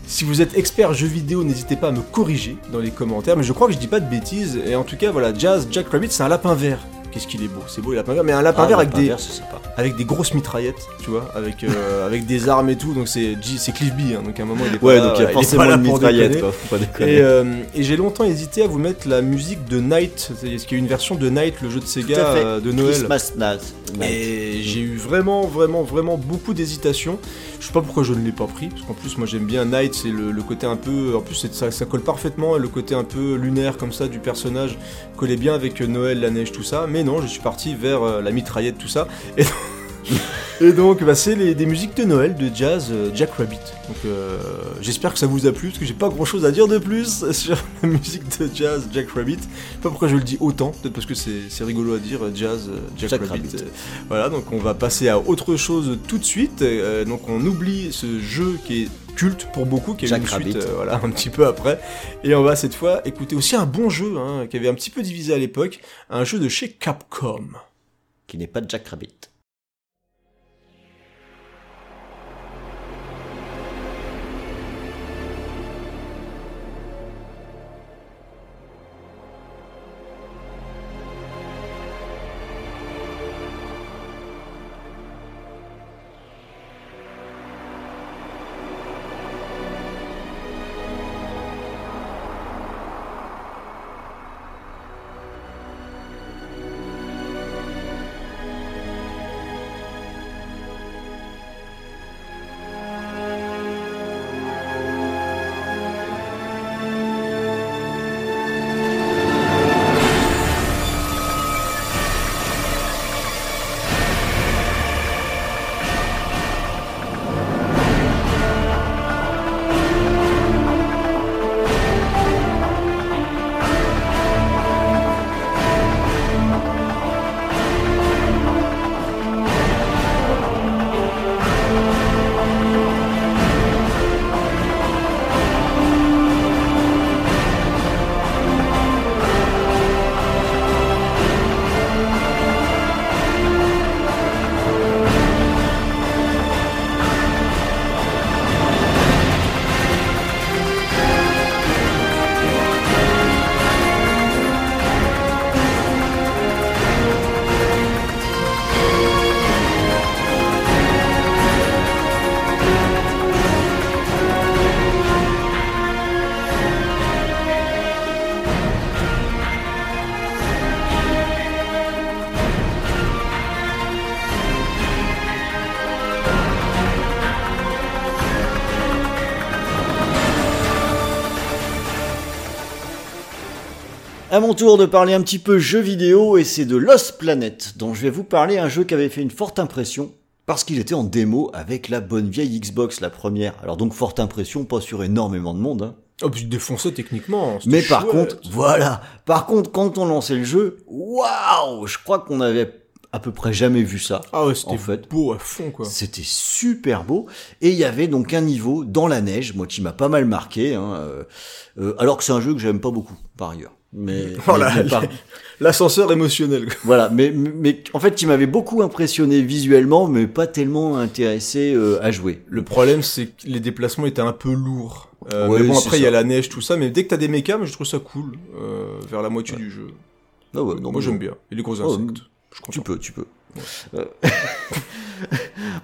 Si vous êtes expert jeux vidéo, n'hésitez pas à me corriger dans les commentaires, mais je crois que je dis pas de bêtises. Et en tout cas, voilà, Jazz Jack Rabbit, c'est un lapin vert qu'est-ce qu'il est beau, c'est beau les lapins verts, mais un lapin vert avec lapin des, vert, c'est sympa. avec des grosses mitraillettes, tu vois, avec, euh, avec des armes et tout, donc c'est G- c'est Cliff B, hein, donc à un moment il est Ouais, pas donc il y a est forcément pas là une pour mitraillette, déconner. quoi. Faut pas déconner. Et, euh, et j'ai longtemps hésité à vous mettre la musique de Night, est-ce qu'il y a une version de Night, le jeu de Tout Sega à fait. euh, de Noël? Christmas Night. et j'ai eu vraiment, vraiment, vraiment beaucoup d'hésitation. Je sais pas pourquoi je ne l'ai pas pris, parce qu'en plus, moi j'aime bien Night, c'est le, le côté un peu. En plus, c'est- ça, ça colle parfaitement, et le côté un peu lunaire comme ça du personnage collait bien avec euh, Noël, la neige, tout ça. Mais non, je suis parti vers euh, la mitraillette, tout ça. Et donc, et donc, bah, c'est les- des musiques de Noël de jazz euh, Jack Rabbit. Donc, euh, j'espère que ça vous a plu, parce que j'ai pas grand chose à dire de plus sur la musique de jazz Jack Rabbit. Je sais pas pourquoi je le dis autant, peut-être parce que c'est rigolo à dire, euh, jazz Jack, Jack Rabbit. Rabbit. Voilà, donc on va passer à autre chose tout de suite. Donc on oublie ce jeu qui est culte pour beaucoup, qui a eu Jack une suite Rabbit. euh, voilà, un petit peu après. Et on va cette fois écouter aussi un bon jeu hein, qui avait un petit peu divisé à l'époque, un jeu de chez Capcom. Qui n'est pas Jack Rabbit. À mon tour de parler un petit peu jeux vidéo et c'est de Lost Planet dont je vais vous parler un jeu qui avait fait une forte impression parce qu'il était en démo avec la bonne vieille Xbox la première. Alors donc forte impression pas sur énormément de monde hein. Oh, puis défoncé techniquement. c'était Mais par contre, voilà. Par contre, quand on lançait le jeu, waouh, je crois qu'on avait à peu près jamais vu ça. ah ouais, c'était en fait. beau à fond quoi. C'était super beau. Et il y avait donc un niveau dans la neige, moi qui m'a pas mal marqué, hein, euh, euh, alors que c'est un jeu que j'aime pas beaucoup, par ailleurs. Mais, Oh là, mais- mais par- L'ascenseur émotionnel. voilà, mais, mais en fait, qui m'avait beaucoup impressionné visuellement, mais pas tellement intéressé euh, à jouer. Le problème, c'est que les déplacements étaient un peu lourds. Euh, Ouais, mais bon, après, il y a la neige, tout ça. Mais dès que t'as des mécas, moi, je trouve ça cool. euh, vers la moitié du jeu. Ah ouais, non, moi, j'aime bien. Et les gros Oh, insectes. Tu peux, tu peux.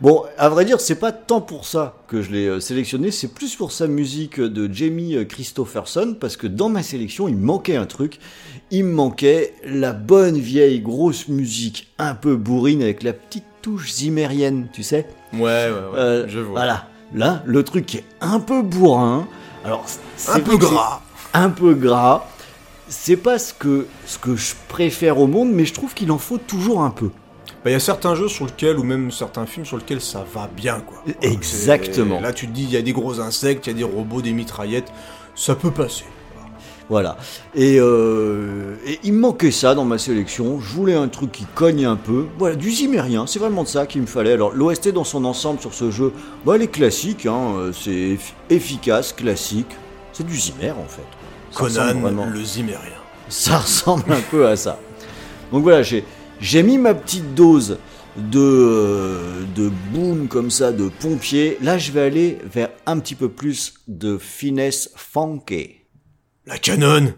Bon, à vrai dire, c'est pas tant pour ça que je l'ai euh, sélectionné, c'est plus pour sa musique de Jamie euh, Christopherson, parce que dans ma sélection, il manquait un truc. Il me manquait la bonne vieille grosse musique, un peu bourrine, avec la petite touche zimmerienne, tu sais Ouais, ouais, ouais. Euh, je vois. Voilà. Là, le truc qui est un peu bourrin. Alors, c'est Un peu gras. Un peu gras. C'est pas ce que, ce que je préfère au monde, mais je trouve qu'il en faut toujours un peu. Bah, il y a certains jeux sur lesquels, ou même certains films sur lesquels ça va bien, quoi. Exactement. C'est- Là, tu te dis, il y a des gros insectes, il y a des robots, des mitraillettes. Ça peut passer. Voilà. Et, euh, et il me manquait ça dans ma sélection. Je voulais un truc qui cogne un peu. Voilà, du zimmérien. C'est vraiment de ça qu'il me fallait. Alors, l'OST dans son ensemble sur ce jeu, bah, elle est classique. Hein. euh, C'est eff- efficace, classique. C'est du zimmer en fait. Ça Conan, vraiment- le Zimmérien. Ça ressemble un peu à ça. Donc voilà, j'ai j'ai mis ma petite dose de de boom comme ça, de pompier. Là, je vais aller vers un petit peu plus de finesse funky. La canon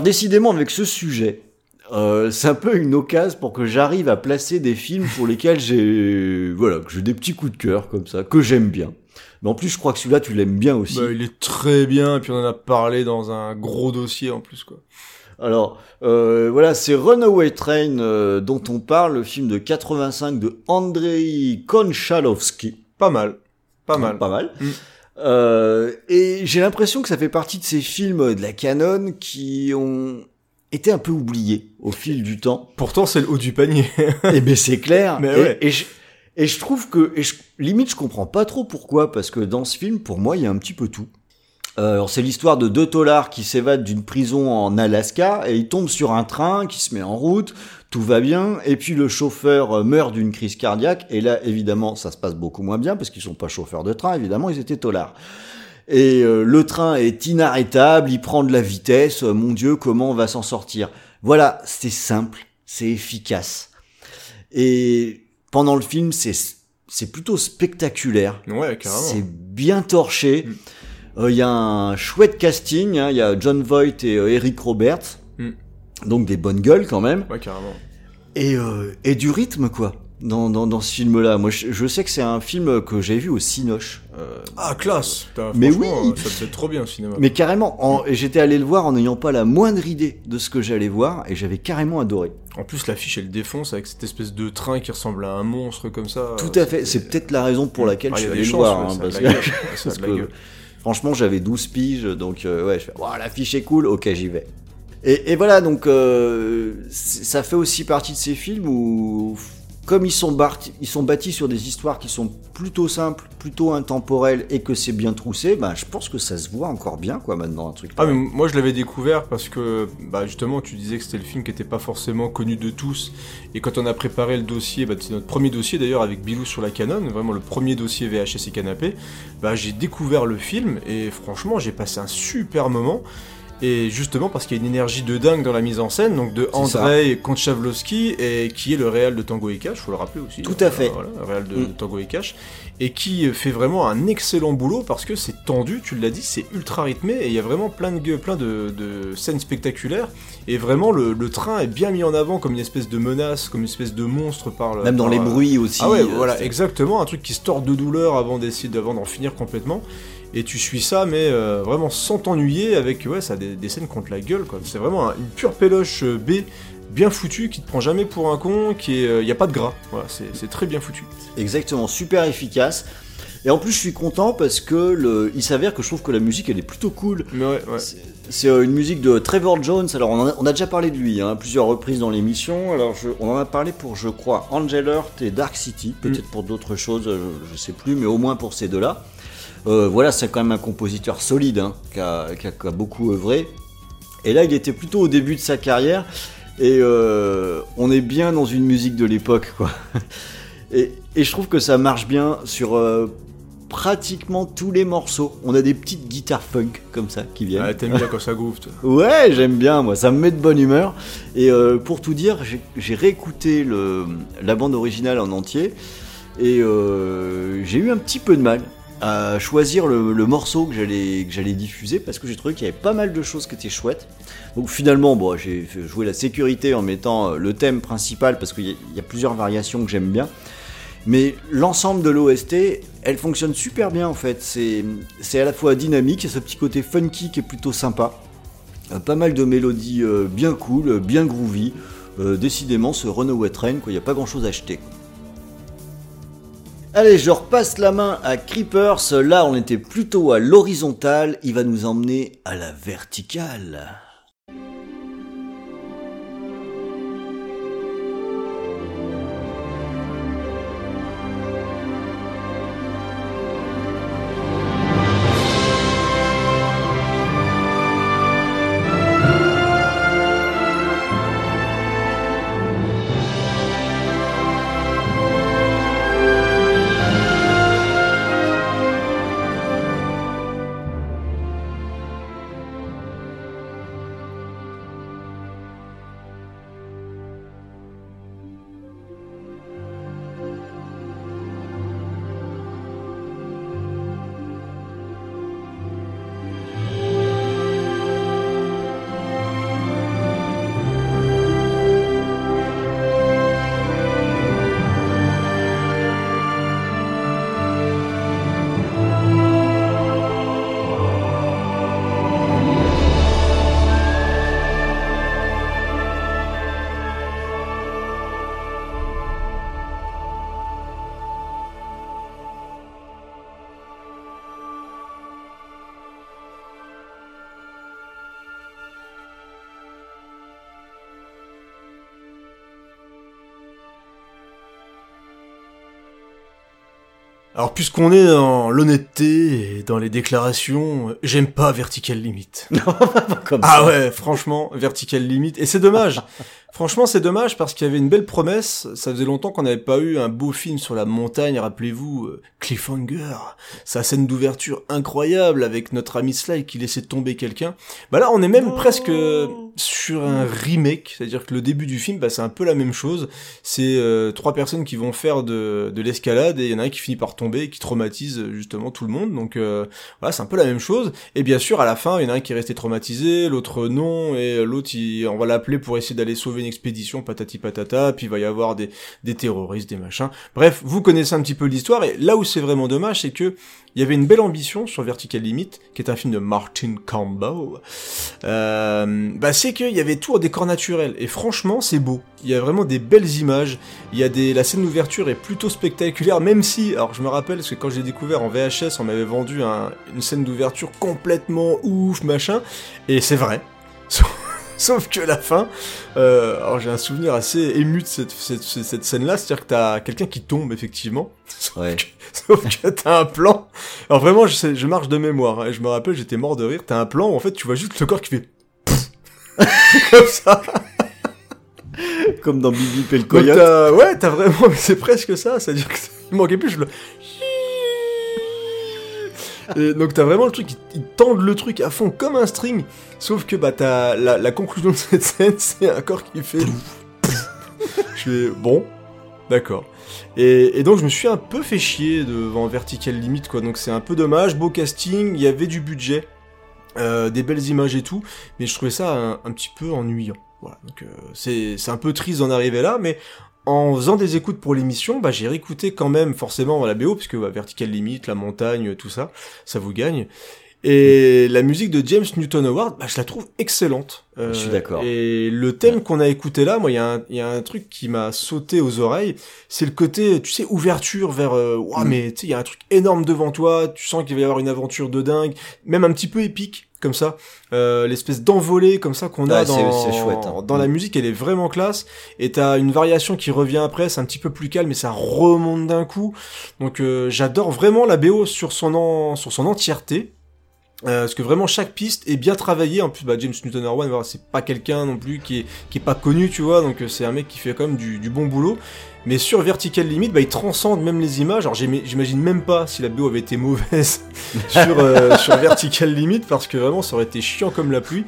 Alors décidément avec ce sujet, euh, c'est un peu une occasion pour que j'arrive à placer des films pour lesquels j'ai voilà que j'ai des petits coups de cœur comme ça que j'aime bien. Mais en plus je crois que celui-là tu l'aimes bien aussi. Bah, il est très bien, et puis on en a parlé dans un gros dossier en plus, quoi. Alors euh, voilà c'est Runaway Train euh, dont on parle, le film de 85 de Andrei Konchalovsky. Pas mal. Pas mal. Pas mal. Mm. Euh, et j'ai l'impression que ça fait partie de ces films de la canon qui ont été un peu oubliés au fil du temps. Pourtant, c'est le haut du panier. et ben c'est clair. Mais et, ouais. et je, et je trouve que, et je- limite, je comprends pas trop pourquoi, parce que dans ce film, pour moi, il y a un petit peu tout. Euh, alors c'est l'histoire de deux tolards qui s'évadent d'une prison en Alaska et ils tombent sur un train qui se met en route, tout va bien, et puis le chauffeur euh, meurt d'une crise cardiaque, et là évidemment ça se passe beaucoup moins bien parce qu'ils sont pas chauffeurs de train, évidemment ils étaient tolards. Et euh, le train est inarrêtable, il prend de la vitesse, euh, mon Dieu comment on va s'en sortir? Voilà, c'est simple, c'est efficace. Et pendant le film c'est c'est plutôt spectaculaire. Ouais, carrément. C'est bien torché. Mm. Euh, Il y a un chouette casting. hein. Il y a John Voight et euh, Eric Roberts. Mm. Donc des bonnes gueules quand même. Ouais, carrément. Et, euh, et du rythme quoi. Dans, dans, dans ce film-là. Moi je, je sais que c'est un film que j'ai vu au Cinoche. Euh, Ah, classe Putain, Mais oui. euh, Ça te fait trop bien, le cinéma. mais carrément, en- et j'étais allé le voir en n'ayant pas la moindre idée de ce que j'allais voir. Et j'avais carrément adoré. En plus, l'affiche, elle défonce avec cette espèce de train qui ressemble à un monstre comme ça. Tout Euh, à fait. C'est peut-être la raison pour laquelle Ah, je il y suis a allé des le voir. ouais, hein, parce que- que. Franchement j'avais 12 piges donc euh, ouais je fais Ouah, l'affiche est cool. Ok j'y vais. Et, voilà donc euh, ça fait aussi partie de ces films où comme ils sont, barti- ils sont bâtis sur des histoires qui sont plutôt simples plutôt intemporelles et que c'est bien troussé bah je pense que ça se voit encore bien quoi maintenant un truc Ah mais moi je l'avais découvert parce que bah justement tu disais que c'était le film qui était pas forcément connu de tous. Et quand on a préparé le dossier, bah, c'est notre premier dossier d'ailleurs avec Bilou sur la Canon, vraiment le premier dossier VHS et canapé, bah j'ai découvert le film et franchement j'ai passé un super moment et justement parce qu'il y a une énergie de dingue dans la mise en scène donc de. Andrei Konchavlovsky et qui est le réal de Tango et Cash, faut le rappeler aussi. Tout à fait. Voilà, le réal de, Mm. de Tango et Cash et qui fait vraiment un excellent boulot parce que c'est tendu, tu l'as dit, c'est ultra rythmé et il y a vraiment plein de, gueux- plein de, de scènes spectaculaires et vraiment le, le train est bien mis en avant comme une espèce de menace, comme une espèce de monstre par le- même dans par, les euh, bruits aussi Ah ouais, euh, voilà, exactement, un truc qui se tord de douleur avant d'essayer d'en finir complètement. Et tu suis ça, mais euh, vraiment sans t'ennuyer, avec ouais, ça a des, des scènes contre la gueule, quoi. C'est vraiment un- une pure péloche euh, B, bien foutue, qui te prend jamais pour un con, qui est, il y a pas de gras. Voilà, c'est c'est très bien foutu. Exactement, super efficace. Et en plus, je suis content parce que le, il s'avère que je trouve que la musique elle est plutôt cool. Mais ouais, ouais. C'est- euh, une musique de Trevor Jones. Alors, on, a, on a déjà parlé de lui hein, à plusieurs reprises dans l'émission. Alors, je- on en a parlé pour, je crois, Angel Heart et Dark City. Peut-être pour d'autres choses, euh, je, je sais plus, mais au moins pour ces deux-là. Euh, voilà, c'est quand même un compositeur solide hein, qui, a, qui a- qui a beaucoup œuvré. Et là, il était plutôt au début de sa carrière. Et euh, on est bien dans une musique de l'époque, quoi. Et, et je trouve que ça marche bien sur euh, pratiquement tous les morceaux. On a des petites guitares funk comme ça qui viennent. Ah, T'aimes bien quand ça groove, toi. Ouais, j'aime bien, moi, ça me met de bonne humeur. Et pour tout dire, j'ai- réécouté le, la bande originale en entier et j'ai eu un petit peu de mal à choisir le, morceau que j'allais diffuser parce que j'ai trouvé qu'il y avait pas mal de choses qui étaient chouettes. Donc finalement, j'ai jouer la sécurité en mettant euh, le thème principal parce qu'il y, a- plusieurs variations que j'aime bien. Mais l'ensemble de l'OST, elle fonctionne super bien en fait. C'est à la fois dynamique, il y a ce petit côté funky qui est plutôt sympa. Euh, pas mal de mélodies euh, bien cool, bien groovy. Décidément, ce Runaway Train, il n'y a pas grand chose à acheter. Allez, je repasse la main à Creepers. Là, on était plutôt à l'horizontale. Il va nous emmener à la verticale. Alors puisqu'on est dans l'honnêteté et dans les déclarations, j'aime pas Vertical Limit. Comme Ah ça. ouais, franchement, Vertical Limit. Et c'est dommage. franchement, c'est dommage parce qu'il y avait une belle promesse. Ça faisait longtemps qu'on n'avait pas eu un beau film sur la montagne. Rappelez-vous, euh, Cliffhanger. Sa scène d'ouverture incroyable avec notre ami Sly qui laissait tomber quelqu'un. Bah là, on est même presque sur un remake. C'est-à-dire que le début du film, bah, c'est un peu la même chose. C'est euh, trois personnes qui vont faire de, de l'escalade et il y en a un qui finit par tomber et qui traumatise euh, justement tout le monde. Donc euh, voilà, c'est un peu la même chose. Et bien sûr, à la fin, il y en a un qui est resté traumatisé, l'autre non, et l'autre, il- on va l'appeler pour essayer d'aller sauver une expédition, patati patata, puis il va y avoir des, des terroristes, des machins. Bref, vous connaissez un petit peu l'histoire, et là où c'est vraiment dommage, c'est que il y avait une belle ambition sur Vertical Limit, qui est un film de Martin Campbell. Euh, bah c'est qu'il y avait tout en décor naturel, et franchement, c'est beau. Il y a vraiment des belles images. Il y a des, la scène d'ouverture est plutôt spectaculaire, même si, alors je me rappelle, parce que quand j'ai découvert en VHS, on m'avait vendu un- une scène d'ouverture complètement ouf, machin, et c'est vrai. Sauf que la fin, euh, alors j'ai un souvenir assez ému de cette, cette, cette scène-là, c'est-à-dire que t'as quelqu'un qui tombe, effectivement. Ouais. Sauf que t'as un plan. Alors vraiment, je, sais- je marche de mémoire. hein, et je me rappelle, j'étais mort de rire. T'as un plan où en fait, tu vois juste le corps qui fait. Comme ça. Comme dans Bibi et le Coyote. ouais, t'as vraiment, mais c'est presque ça. C'est-à-dire que il manquait plus, je le. Et donc t'as vraiment le truc, ils, ils tendent le truc à fond comme un string, sauf que bah t'as la, la conclusion de cette scène, c'est un corps qui fait. je fais bon, d'accord. Et, et donc je me suis un peu fait chier devant Vertical Limit quoi, donc c'est un peu dommage, beau casting, il y avait du budget, euh, des belles images et tout, mais je trouvais ça un, petit peu ennuyant. Voilà, donc euh, c'est c'est un peu triste d'en arriver là, mais en faisant des écoutes pour l'émission, bah, j'ai réécouté quand même forcément la BO, puisque bah, Vertical Limit, la montagne, tout ça, ça vous gagne. Et la musique de James Newton Howard, bah, je la trouve excellente. Euh, Je suis d'accord. Et le thème qu'on a écouté là, moi, il y, a un- il y a un truc qui m'a sauté aux oreilles, c'est le côté, tu sais, ouverture vers, euh, ouah, Mm. mais tu sais, il y a un truc énorme devant toi, tu sens qu'il va y avoir une aventure de dingue, même un petit peu épique, comme ça, euh, l'espèce d'envolée comme ça qu'on a Ouais, c'est- dans, chouette, hein. dans la musique, elle est vraiment classe, et t'as une variation qui revient après, c'est un petit peu plus calme, mais ça remonte d'un coup, donc euh, j'adore vraiment la BO sur son, en, sur son entièreté, euh, parce que vraiment chaque piste est bien travaillée. En plus, bah, James Newton voilà, c'est pas quelqu'un non plus qui est qui est pas connu, tu vois. Donc euh, c'est un mec qui fait quand même du, bon boulot. Mais sur Vertical Limit, bah, il transcende même les images. Alors j'im- j'imagine même pas si la BO avait été mauvaise sur euh, sur Vertical Limit parce que vraiment ça aurait été chiant comme la pluie.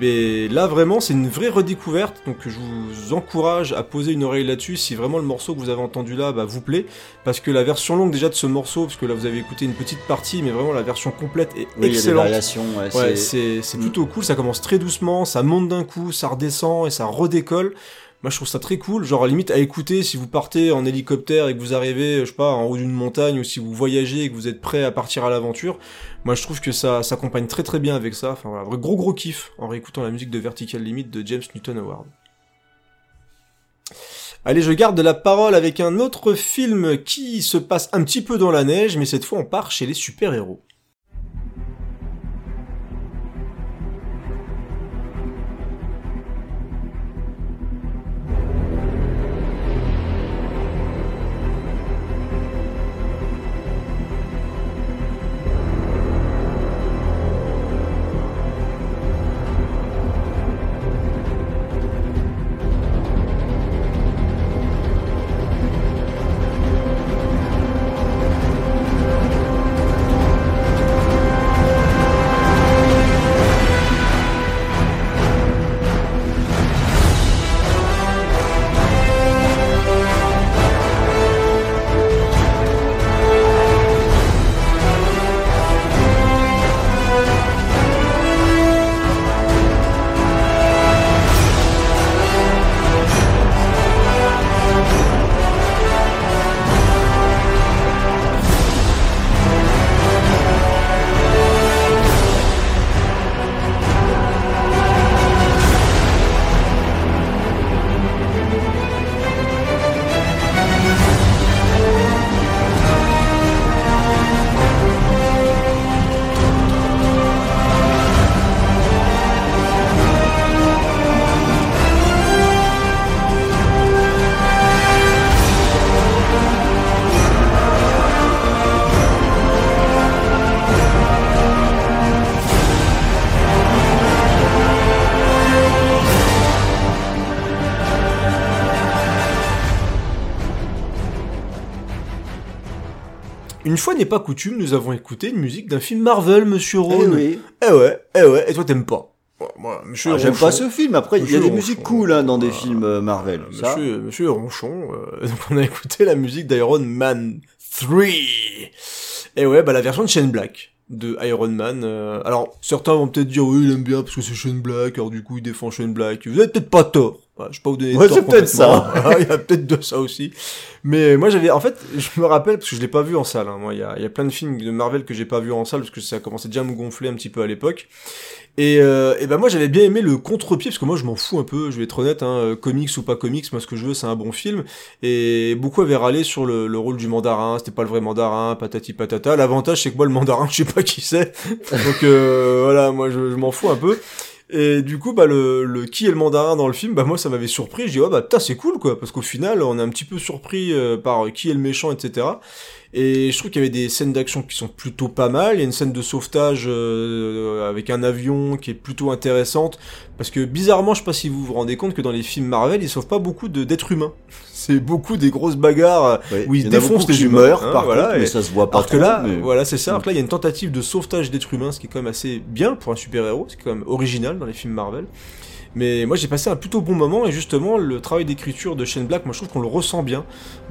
Mais là vraiment c'est une vraie redécouverte. Donc je vous encourage à poser une oreille là-dessus si vraiment le morceau que vous avez entendu là bah, vous plaît. Parce que la version longue déjà de ce morceau, parce que là vous avez écouté une petite partie, mais vraiment la version complète est Oui, excellente. variations. Ouais, Ouais, c'est Mm. plutôt cool, ça commence très doucement, ça monte d'un coup, ça redescend et ça redécolle. Moi je trouve ça très cool, genre à limite à écouter si vous partez en hélicoptère et que vous arrivez, je sais pas, en haut d'une montagne ou si vous voyagez et que vous êtes prêt à partir à l'aventure. Moi je trouve que ça s'accompagne très très bien avec ça. Enfin voilà, gros gros kiff en réécoutant la musique de Vertical Limit de James Newton Howard. Allez, je garde la parole avec un autre film qui se passe un petit peu dans la neige, mais cette fois on part chez les super-héros. Une fois n'est pas coutume, nous avons écouté une musique d'un film Marvel, Monsieur Eh Rhône. oui. Eh ouais, eh ouais, et toi t'aimes pas. Moi, Monsieur Ah, J'aime pas ce film. Après, il y a des musiques cool hein, dans des euh, films euh, Marvel. Ça. Monsieur, Monsieur Ronchon, euh, donc on a écouté la musique d'Iron Man 3. Et ouais, bah la version de Shane Black de Iron Man. euh, alors, certains vont peut-être dire, oui, il aime bien parce que c'est Shane Black, alors du coup, il défend Shane Black. Vous avez peut-être pas tort. Voilà, je vais pas vous donner Ouais, tort c'est peut-être ça. il y a peut-être de ça aussi. Mais moi, j'avais, en fait, je me rappelle, parce que je l'ai pas vu en salle, hein, moi, il y a, il y a plein de films de Marvel que j'ai pas vu en salle, parce que ça a commencé déjà à me gonfler un petit peu à l'époque. Et, euh, ben moi j'avais bien aimé le contre-pied parce que moi je m'en fous un peu, je vais être honnête, hein, euh, comics ou pas comics, moi ce que je veux c'est un bon film. Et beaucoup avaient râlé sur le, le rôle du mandarin, c'était pas le vrai mandarin, patati patata. L'avantage c'est que moi le mandarin je sais pas qui c'est, donc euh, voilà moi je, je m'en fous un peu. Et du coup bah le, le qui est le mandarin dans le film, bah moi ça m'avait surpris. Je dis oh bah putain c'est cool quoi, parce qu'au final on est un petit peu surpris euh, par qui est le méchant etc. Et je trouve qu'il y avait des scènes d'action qui sont plutôt pas mal. Il y a une scène de sauvetage euh, avec un avion qui est plutôt intéressante. Parce que bizarrement, je sais pas si vous vous rendez compte que dans les films Marvel, ils sauvent pas beaucoup d'êtres humains. C'est beaucoup des grosses bagarres Ouais. où ils défoncent les humains, meurent, hein, par voilà, contre, mais ça se voit pas alors que là, mais- voilà, c'est ça. Alors que là, il y a une tentative de sauvetage d'êtres humains, ce qui est quand même assez bien pour un super-héros, c'est quand même original dans les films Marvel. Mais moi, j'ai passé un plutôt bon moment et justement, le travail d'écriture de Shane Black, moi, je trouve qu'on le ressent bien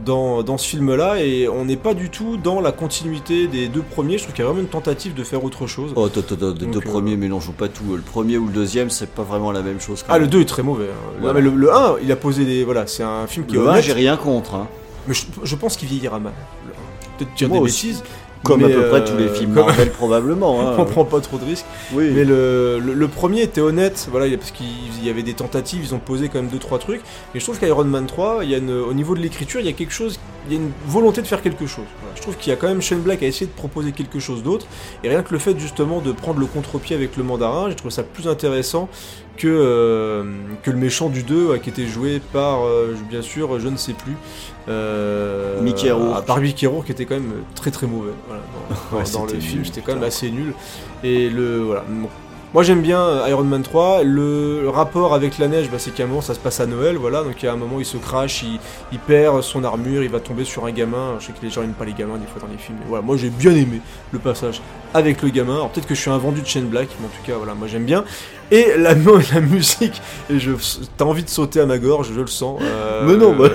dans, dans ce film-là et on n'est pas du tout dans la continuité des deux premiers. Je trouve qu'il y a vraiment une tentative de faire autre chose. Oh, les deux euh, premiers mélangeons pas tout. Le premier ou le deuxième, c'est pas vraiment la même chose. Ah, le même. 2 est très mauvais. hein. Mais le, le 1, il a posé des. Voilà, c'est un film qui est Le 1, honnête. j'ai rien contre. Hein. Mais je, pense qu'il vieillira mal. le 1. Peut-être dire des aussi. bêtises. Comme à mais, peu près euh, tous les films comme- Marvel, probablement. Hein. On prend pas trop de risques. Oui. Mais le, le, le premier était honnête, voilà, parce qu'il y avait des tentatives, ils ont posé quand même deux trois trucs. Et je trouve qu'Iron Man 3, il y a une, au niveau de l'écriture, il y a quelque chose, il y a une volonté de faire quelque chose. Voilà. Je trouve qu'il y a quand même Shane Black à essayer de proposer quelque chose d'autre. Et rien que le fait justement de prendre le contre-pied avec le mandarin, j'ai trouvé ça plus intéressant que, euh, que le méchant du 2 euh, qui était joué par, euh, bien sûr, je ne sais plus. Euh, Mickey Rourke. ah, Par Mickey Rourke qui était quand même très très mauvais. Voilà, dans, Ouais, dans- dans le film, c'était quand même assez nul. Et le voilà. bon. Moi j'aime bien euh, Iron Man 3. Le, rapport avec la neige, bah, c'est qu'à un moment ça se passe à Noël, voilà. Donc il y a un moment il se crache, il, il perd son armure, il va tomber sur un gamin. Je sais que les gens n'aiment pas les gamins des fois dans les films. Mais voilà, moi j'ai bien aimé le passage avec le gamin. Alors peut-être que je suis un vendu de Shane Black, mais en tout cas voilà, moi j'aime bien. Et la, la musique, et je t'as envie de sauter à ma gorge, je le sens. euh, Mais non, bah-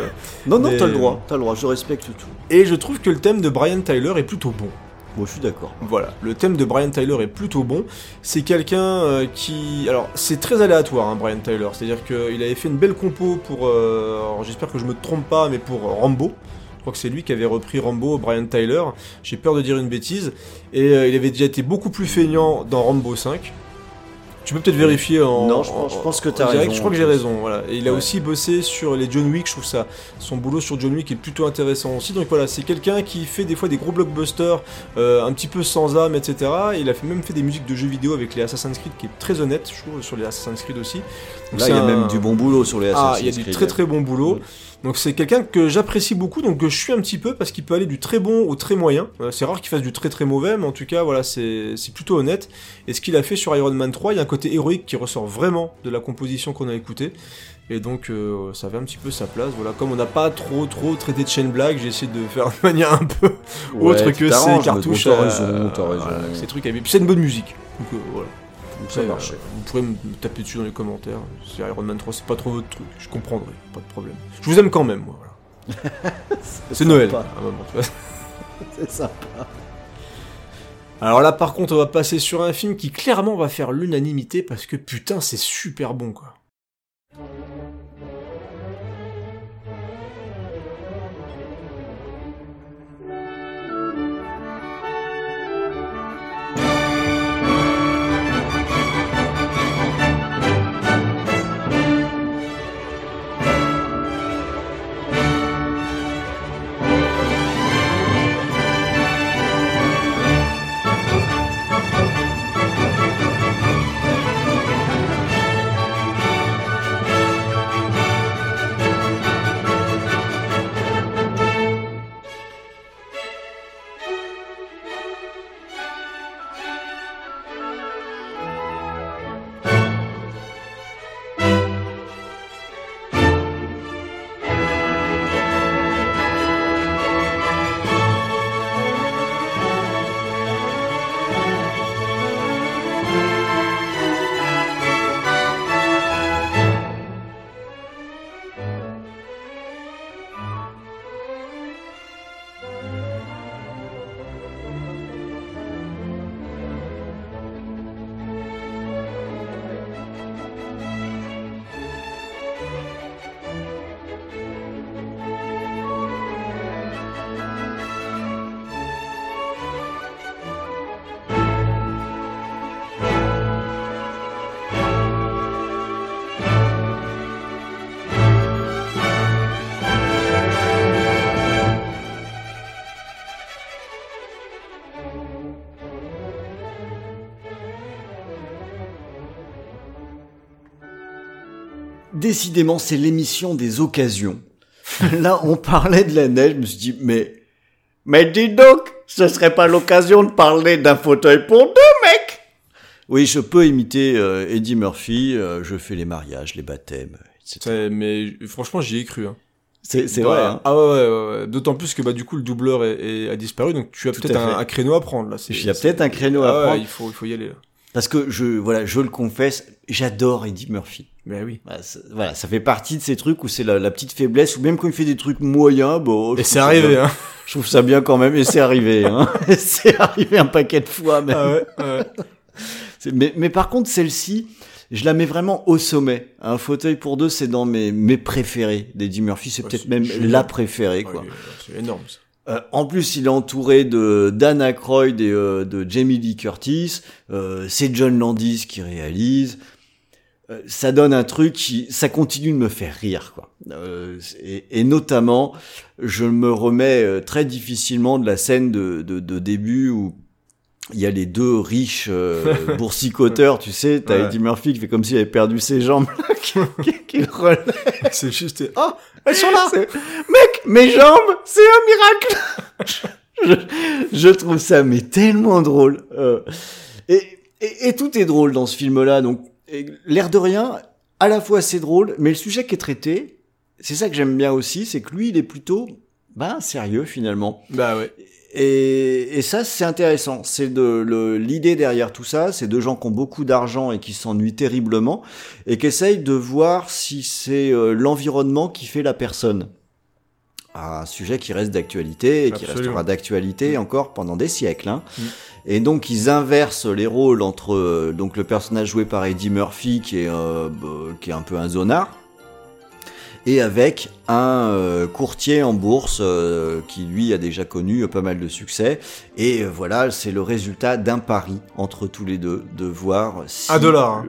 Non, non, mais- t'as le droit. T'as le droit. Je respecte tout. Et je trouve que le thème de Brian Tyler est plutôt bon. Moi, je suis d'accord. Voilà, le thème de Brian Tyler est plutôt bon. C'est quelqu'un euh, qui... Alors, c'est très aléatoire, hein, Brian Tyler. C'est-à-dire qu'il avait fait une belle compo pour... euh, J'espère que je me trompe pas, mais pour Rambo. Je crois que c'est lui qui avait repris Rambo, Brian Tyler. J'ai peur de dire une bêtise. Et euh, il avait déjà été beaucoup plus feignant dans Rambo 5. Tu peux peut-être vérifier en. Non, je pense- je pense que t'as en direct. raison, Je crois que j'ai raison. Voilà. Et il a Ouais. aussi bossé sur les John Wick. Je trouve ça, son boulot sur John Wick est plutôt intéressant aussi. Donc voilà, c'est quelqu'un qui fait des fois des gros blockbusters euh, un petit peu sans âme, etc. Et il a fait, même fait des musiques de jeux vidéo avec les Assassin's Creed, qui est très honnête, je trouve, sur les Assassin's Creed aussi. Donc Là, il y a un- même du bon boulot sur les Assassin's Ah, il y a du Creed. très très bon boulot. Donc c'est quelqu'un que j'apprécie beaucoup, donc que je suis un petit peu parce qu'il peut aller du très bon au très moyen. Euh, c'est rare qu'il fasse du très très mauvais, mais en tout cas voilà, c'est plutôt honnête. Et ce qu'il a fait sur Iron Man 3, il y a un côté héroïque qui ressort vraiment de la composition qu'on a écoutée. Et donc euh, ça avait un petit peu sa place. Voilà, comme on n'a pas trop trop traité de Shane Black, j'ai essayé de faire de manière un peu Ouais, autre que ces cartouches. T'as à- raison, voilà, raison. ces trucs à Puis c'est une bonne musique. Donc euh, voilà. Ça Après, euh, vous pourrez me taper dessus dans les commentaires. Si Iron Man 3 c'est pas trop votre truc, je comprendrai, pas de problème. Je vous aime quand même, moi. Voilà. C'est Noël. sympa. à un moment, tu vois. C'est ça. Alors là, par contre, on va passer sur un film qui clairement va faire l'unanimité parce que putain, c'est super bon, quoi. Décidément, c'est l'émission des occasions. Là, on parlait de la neige, je me suis dit, mais, mais dis donc, ce serait pas l'occasion de parler d'un fauteuil pour deux, mec Oui, je peux imiter euh, Eddie Murphy, euh, je fais les mariages, les baptêmes, etc. Mais franchement, j'y ai cru. Hein. C'est Bah, vrai, hein. Ah ouais, ouais, ouais, ouais. D'autant plus que bah du coup le doubleur est, est- a disparu, donc tu as peut-être un, créneau à prendre là. c'est- Il y a peut-être un créneau à Ah ouais, prendre. il faut, il faut y aller. Là. Parce que je, voilà, je le confesse, j'adore Eddie Murphy. Mais oui. Voilà, ça- Voilà, ça fait partie de ces trucs où c'est la, la petite faiblesse, ou même quand il fait des trucs moyens, bon. Et c'est arrivé, bien. hein. Je trouve ça bien quand même, et c'est arrivé, hein. c'est arrivé un paquet de fois, même. Ah ouais, ouais. Mais, mais par contre, celle-ci, je la mets vraiment au sommet. Un fauteuil pour deux, c'est dans mes, mes préférés d'Eddie Murphy. C'est Ouais, peut-être même la préférée, Ouais, quoi. C'est énorme ça. Euh, en plus, il est entouré de Dan Aykroyd et euh, de Jamie Lee Curtis. Euh, c'est John Landis qui réalise. Euh, ça donne un truc qui, ça continue de me faire rire, quoi. Et, et notamment, je me remets très difficilement de la scène de, de, de début où il y a les deux riches euh, boursicoteurs, tu sais, t'as Ouais. Eddie Murphy qui fait comme s'il avait perdu ses jambes, qui, qui, qui le relève. C'est juste. Ah, elles sont là. Mec, mes jambes, c'est un miracle. je, je trouve ça mais tellement drôle. Euh, et, et, et tout est drôle dans ce film-là. Donc, l'air de rien, à la fois c'est drôle, mais le sujet qui est traité, c'est ça que j'aime bien aussi, c'est que lui, il est plutôt, ben, sérieux finalement. Bah ouais. Et, et ça, c'est intéressant. C'est de l'idée derrière tout ça, c'est deux gens qui ont beaucoup d'argent et qui s'ennuient terriblement et qui essayent de voir si c'est euh, l'environnement qui fait la personne. Un sujet qui reste d'actualité et qui restera d'actualité encore pendant des siècles. Hein. Mm. Et donc ils inversent les rôles entre euh, donc le personnage joué par Eddie Murphy qui est euh, bah, qui est un peu un zonard et avec un euh, courtier en bourse euh, qui lui a déjà connu euh, pas mal de succès et voilà c'est le résultat d'un pari entre tous les deux de voir si Un dollar, hein.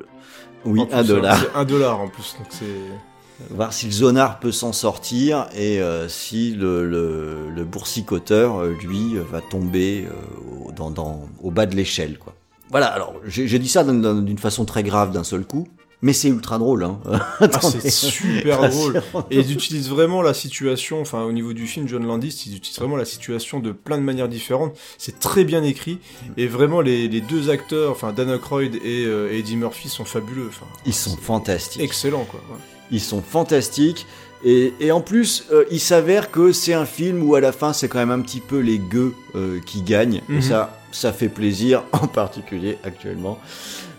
oui un dollar C'est un dollar en plus, donc c'est. voir si le zonard peut s'en sortir et euh, si le, le, le boursicoteur lui va tomber euh, au- dans, dans, au bas de l'échelle quoi voilà alors j'ai dit ça d'une façon très grave d'un seul coup mais c'est ultra drôle hein Ah, c'est super drôle. Et ils utilisent vraiment la situation, enfin au niveau du film John Landis, ils utilisent vraiment la situation de plein de manières différentes. C'est très bien écrit et vraiment les, les deux acteurs, enfin Dan Aykroyd et euh, Eddie Murphy sont fabuleux. Enfin, ils sont fantastiques excellents quoi. ouais. Ils sont fantastiques. Et, et en plus, euh, il s'avère que c'est un film où à la fin, c'est quand même un petit peu les gueux euh, qui gagnent. Et Mhm. ça, ça fait plaisir, en particulier actuellement.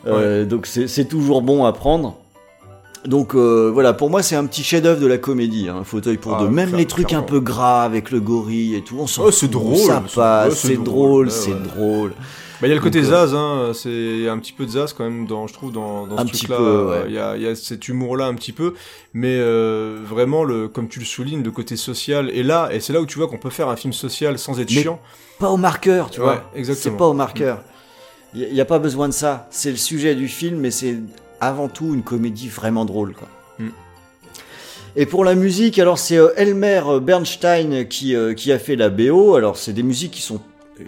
Euh, Donc c'est toujours bon à prendre. Donc euh, voilà, pour moi c'est un petit chef-d'œuvre de la comédie, hein, un fauteuil pour Ah, deux. Même les trucs clairement. un peu gras avec le gorille et tout, on s'en Oh, c'est drôle, ça c'est- passe, ouais, c'est drôle, ouais, c'est ouais. drôle. Bah, il y a le côté Donc, euh, Zaz, hein, c'est un petit peu de Zaz quand même, dans, je trouve, dans, dans ce truc-là. ouais. Il y, a, il y a cet humour-là un petit peu, mais euh, vraiment, le, comme tu le soulignes, le côté social est là, et c'est là où tu vois qu'on peut faire un film social sans être Mais chiant. Pas au marqueur, tu Ouais, vois. exactement. C'est pas au marqueur. Il n'y a, pas besoin de ça. C'est le sujet du film, mais c'est avant tout une comédie vraiment drôle. Quoi. Mm. Et pour la musique, alors c'est euh, Elmer Bernstein qui, euh, qui a fait la BO. Alors c'est des musiques qui sont, euh,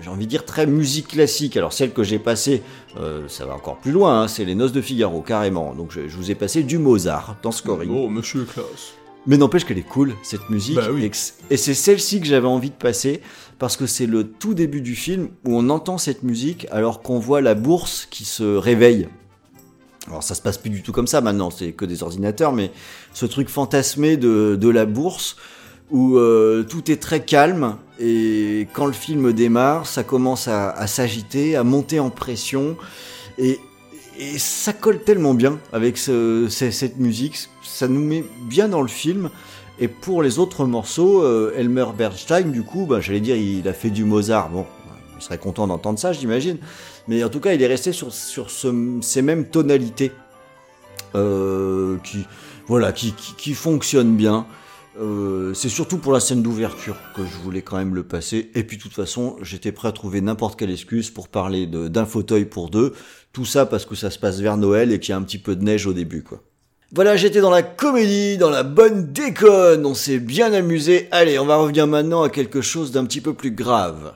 j'ai envie de dire, très musique classique. Alors celle que j'ai passée, euh, ça va encore plus loin, hein, c'est les Noces de Figaro, carrément. Donc je, je vous ai passé du Mozart dans Scoring. Oh, monsieur classe. Mais n'empêche qu'elle est cool, cette musique. Bah oui. Et c'est celle-ci que j'avais envie de passer, parce que c'est le tout début du film où on entend cette musique alors qu'on voit la bourse qui se réveille. Alors ça se passe plus du tout comme ça maintenant, c'est que des ordinateurs, mais ce truc fantasmé de, de la bourse où euh, tout est très calme et quand le film démarre, ça commence à, à s'agiter, à monter en pression et, et ça colle tellement bien avec ce- ce- cette musique, ça nous met bien dans le film. Et pour les autres morceaux, euh, Elmer Bernstein, du coup, bah, j'allais dire, il a fait du Mozart. Bon, il serait content d'entendre ça, j'imagine. Mais en tout cas, il est resté sur, sur ce- ces mêmes tonalités euh, qui, voilà, qui, qui, fonctionnent bien. Euh, c'est surtout pour la scène d'ouverture que je voulais quand même le passer. Et puis, de toute façon, j'étais prêt à trouver n'importe quelle excuse pour parler d'un fauteuil pour deux. Tout ça parce que ça se passe vers Noël et qu'il y a un petit peu de neige au début, quoi. Voilà, j'étais dans la comédie, dans la bonne déconne, on s'est bien amusé. Allez, on va revenir maintenant à quelque chose d'un petit peu plus grave.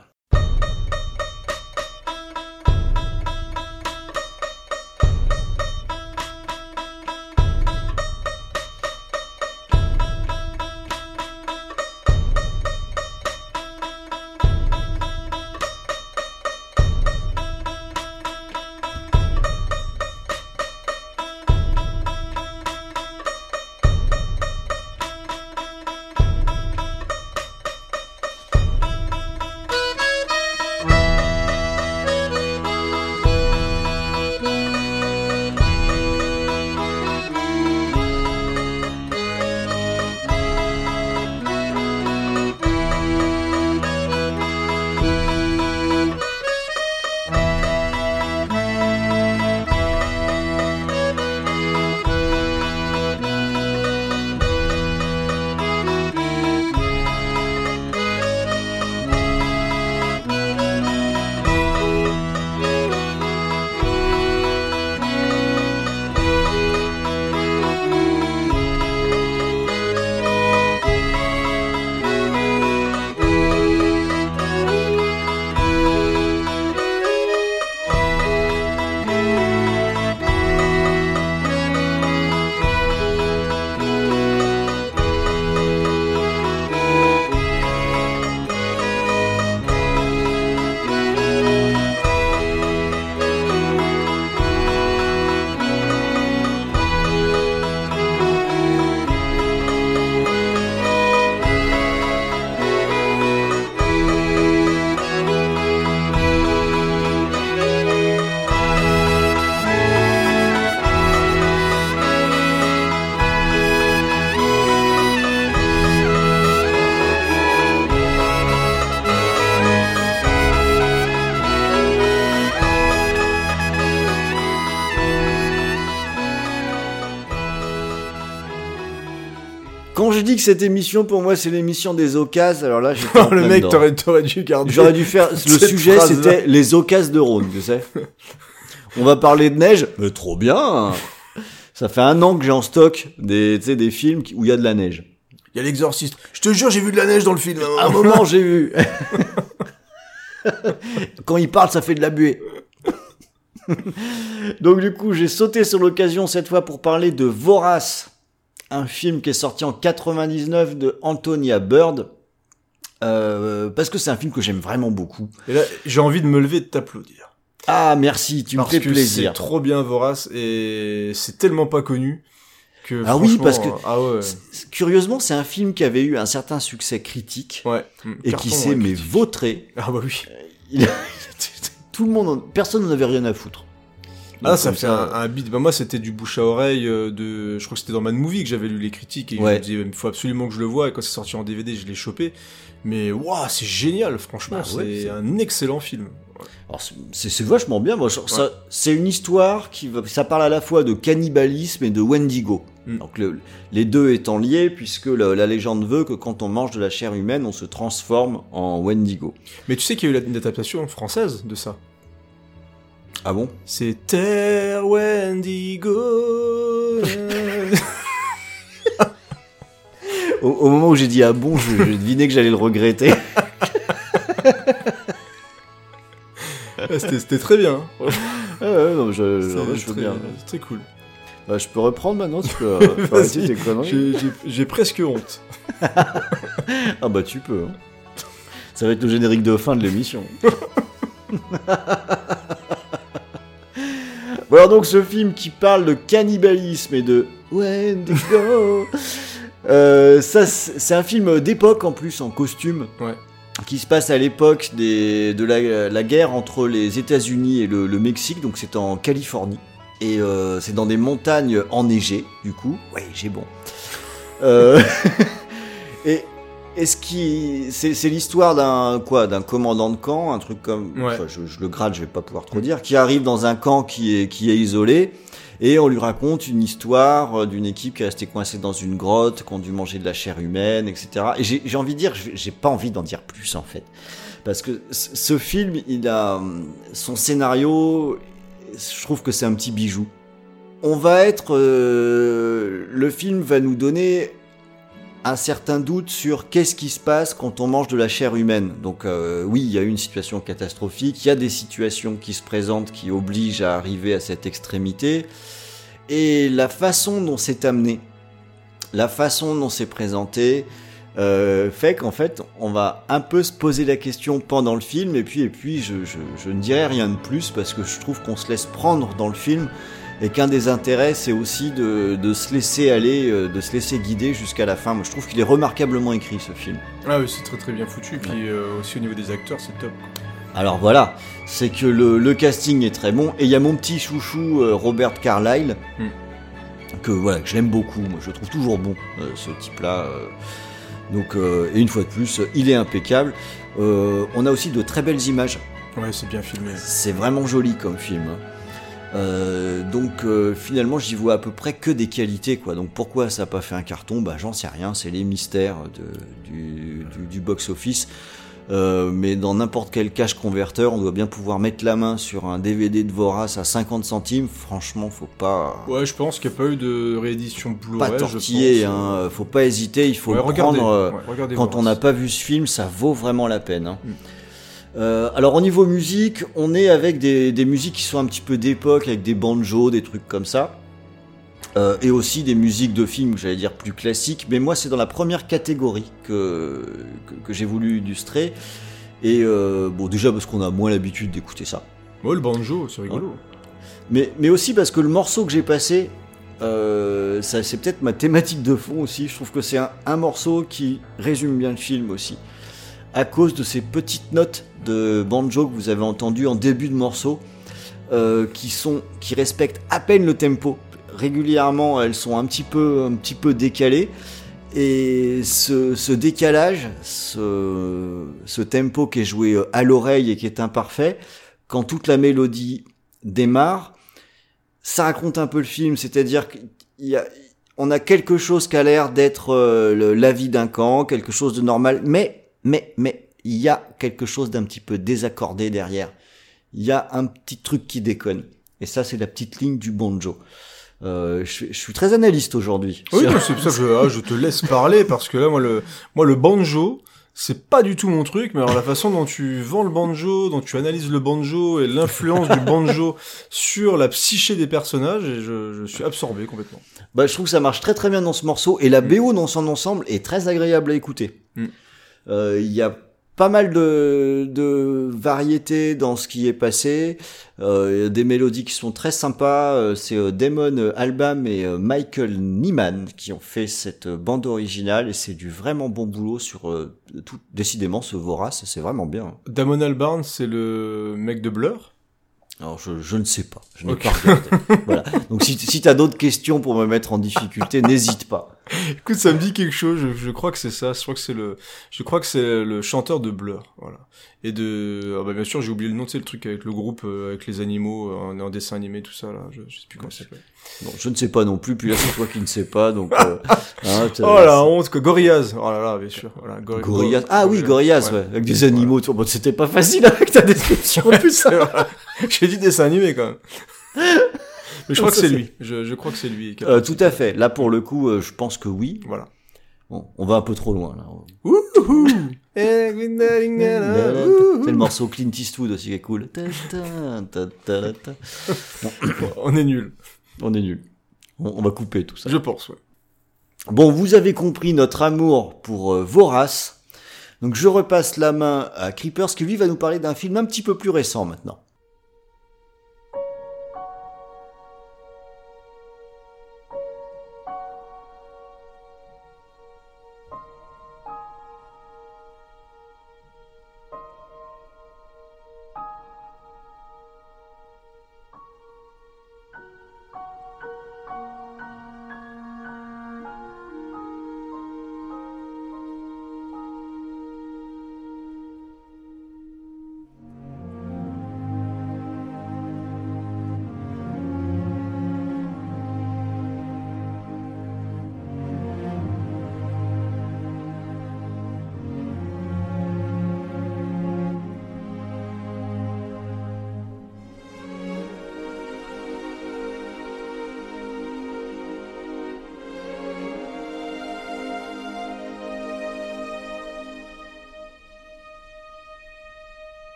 Cette émission, pour moi, c'est l'émission des occasions, alors là, j'étais en le plein mec, dedans. t'aurais, t'aurais dû garder. J'aurais dû faire. Le Cette sujet, phrase-là. c'était les occasions de Rhône, tu sais. On va parler de neige. Mais trop bien. Ça fait un an que j'ai en stock des, tu sais, des films qui- où il y a de la neige. Il y a l'exorciste. Je te jure, j'ai vu de la neige dans le film. À un moment, j'ai vu. Quand il parle, ça fait de la buée. Donc du coup, j'ai sauté sur l'occasion cette fois pour parler de Vorace, un film qui est sorti en 99 de Antonia Bird. Euh, parce que c'est un film que j'aime vraiment beaucoup. Et là, j'ai envie de me lever et de t'applaudir. Ah merci, tu me Parce fais que plaisir. c'est trop bien Vorace et c'est tellement pas connu que. Ah oui, parce que- Ah ouais. Curieusement, c'est un film qui avait eu un certain succès critique Ouais. et Carton, qui s'est ouais, mais vautré. Ah bah oui. Il- Tout le monde, en- personne n'en avait rien à foutre. Ah, ça fait un, un beat. Bah, moi, c'était du bouche à oreille euh, de. Je crois que c'était dans Mad Movie que j'avais lu les critiques et Ouais. je me disais, il faut absolument que je le vois. Et quand c'est sorti en DVD, je l'ai chopé. Mais waouh, c'est génial, franchement. Bah c'est un excellent film. Alors, c'est- vachement bien. Moi, c'est une histoire qui ça parle à la fois de cannibalisme et de Wendigo. Mm. Donc le- les deux étant liés, puisque la, la légende veut que quand on mange de la chair humaine, on se transforme en Wendigo. Mais tu sais qu'il y a eu une adaptation française de ça. Ah bon? C'est Terre Wendigo. au, au moment où j'ai dit ah bon, je, je devinais que j'allais le regretter. Ah, c'était très bien. hein. Ouais, non, je, je, très, bien. très cool. Bah, je peux reprendre maintenant, tu peux, euh, tes conneries. J'ai presque honte. Ah bah tu peux. hein. Ça va être le générique de fin de l'émission. Bon alors donc ce film qui parle de cannibalisme et de Wendigo, euh, ça c'est un film d'époque en plus en costume. Ouais. Qui se passe à l'époque des- de la, la guerre entre les États-Unis et le, le Mexique, donc c'est en Californie. Et euh, c'est dans des montagnes enneigées, du coup. Ouais, j'ai bon. Euh, et, et ce qui, c'est, c'est l'histoire d'un quoi, d'un commandant de camp, un truc comme, Ouais. enfin, je, je le grade, je vais pas pouvoir trop dire, qui arrive dans un camp qui est qui est isolé. Et on lui raconte une histoire euh, d'une équipe qui est restée coincée dans une grotte, qui ont dû manger de la chair humaine, etc. Et j'ai j'ai envie de dire, j'ai pas envie d'en dire plus en fait, parce que ce film, il a son scénario, je trouve que c'est un petit bijou. On va être, euh, le film va nous donner un certain doute sur qu'est-ce qui se passe quand on mange de la chair humaine. Donc euh, oui, il y a une situation catastrophique, il y a des situations qui se présentent qui obligent à arriver à cette extrémité, et la façon dont c'est amené, la façon dont c'est présenté, euh, fait qu'en fait, on va un peu se poser la question pendant le film, et puis, et puis je, je ne dirai rien de plus parce que je trouve qu'on se laisse prendre dans le film, et qu'un des intérêts, c'est aussi de, de se laisser aller, euh, de se laisser guider jusqu'à la fin. Moi, je trouve qu'il est remarquablement écrit ce film. Ah oui, c'est très très bien foutu. Puis euh, aussi au niveau des acteurs, c'est top. Alors voilà, c'est que le, le casting est très bon, et il y a mon petit chouchou euh, Robert Carlyle, Hmm. que voilà, que je l'aime beaucoup. Moi, je le trouve toujours bon, euh, ce type-là. donc, et une fois de plus, il est impeccable. On a aussi de très belles images. Ouais, c'est bien filmé. C'est vraiment joli comme film. hein. Euh, donc euh, finalement j'y vois à peu près que des qualités quoi. Donc pourquoi ça n'a pas fait un carton? Bah j'en sais rien, c'est les mystères de, du, du, du box-office. Euh, mais dans n'importe quel cache converteur, on doit bien pouvoir mettre la main sur un DVD de Vorace à 50 centimes. Franchement, faut pas Ouais, je pense qu'il n'y a pas eu de réédition pas Blu-ray. je tortiller, pense. hein. faut pas hésiter. Il faut Ouais, le regardez, prendre. euh, ouais, regardez quand on n'a pas vu ce film, ça vaut vraiment la peine. hein. Mm. Euh, alors au niveau musique, on est avec des, des musiques qui sont un petit peu d'époque, avec des banjos, des trucs comme ça. Euh, et aussi des musiques de films, j'allais dire plus classiques. Mais moi, c'est dans la première catégorie que, que, que j'ai voulu illustrer. Et euh, bon, déjà parce qu'on a moins l'habitude d'écouter ça. Ouais, le banjo, c'est rigolo. Mais, mais aussi parce que le morceau que j'ai passé, euh, ça, c'est peut-être ma thématique de fond aussi. Je trouve que c'est un, un morceau qui résume bien le film aussi. À cause de ces petites notes de banjo que vous avez entendues en début de morceau, euh, qui, sont, qui respectent à peine le tempo. Régulièrement, elles sont un petit peu, un petit peu décalées. Et ce, ce décalage, ce, ce tempo qui est joué euh, à l'oreille et qui est imparfait, quand toute la mélodie démarre, ça raconte un peu le film, c'est-à-dire y a, on a quelque chose qui a l'air d'être euh, le- la vie d'un camp, quelque chose de normal, mais, mais, mais, il y a quelque chose d'un petit peu désaccordé derrière. Il y a un petit truc qui déconne. Et ça, c'est la petite ligne du banjo. Euh, je, je suis très analyste aujourd'hui. Oui, c'est pour ça que je, ah, je te laisse parler parce que là, moi, le, moi, le banjo, c'est pas du tout mon truc. Mais alors, la façon dont tu vends le banjo, dont tu analyses le banjo et l'influence du banjo sur la psyché des personnages, et je, je suis absorbé complètement. Bah, je trouve que ça marche très très bien dans ce morceau et la BO dans son ensemble est très agréable à écouter. Mm. Euh, Il y a pas mal de, de variétés dans ce qui est passé, euh, il y a des mélodies qui sont très sympas. Euh, C'est euh, Damon Albarn et euh, Michael Nyman qui ont fait cette bande originale et c'est du vraiment bon boulot sur euh, tout. Décidément, ce Vorace, c'est vraiment bien. Damon Albarn, c'est le mec de Blur? Alors je, je ne sais pas, je n'ai Ok. pas regardé. voilà. Donc si, si t'as d'autres questions pour me mettre en difficulté, n'hésite pas. Écoute, ça me dit quelque chose. Je, je crois que c'est ça. Je crois que c'est le, je crois que c'est le chanteur de Blur. Voilà. Et de, ah bah bien sûr, j'ai oublié le nom. C'est le truc avec le groupe, euh, avec les animaux, euh, en, en dessin animé, tout ça là. Je, je sais plus comment ça s'appelle. Bon, je ne sais pas non plus, puis là c'est toi qui ne sais pas, donc... Euh, hein, Oh la honte, que Gorillaz. Oh là là, bien sûr. Voilà, Gor- Gorillaz. Gor- Ah oui, Gorillaz, ouais, avec des animaux. autour. Bon, c'était pas facile avec ta description en plus. Vrai. J'ai dit dessin animé quand même. Mais je crois que c'est lui. Je, je crois que c'est lui. Euh, tout à fait. Là, pour le coup, euh, je pense que oui. Voilà. Bon, on va un peu trop loin, là. Wouhou. C'est le morceau Clint Eastwood aussi qui est cool. Ta, ta, ta, ta, ta. On est nul. On est nul. On, on va couper tout ça. Je pense, ouais. Bon, vous avez compris notre amour pour euh, Vorace. Donc je repasse la main à Creepers qui lui va nous parler d'un film un petit peu plus récent maintenant.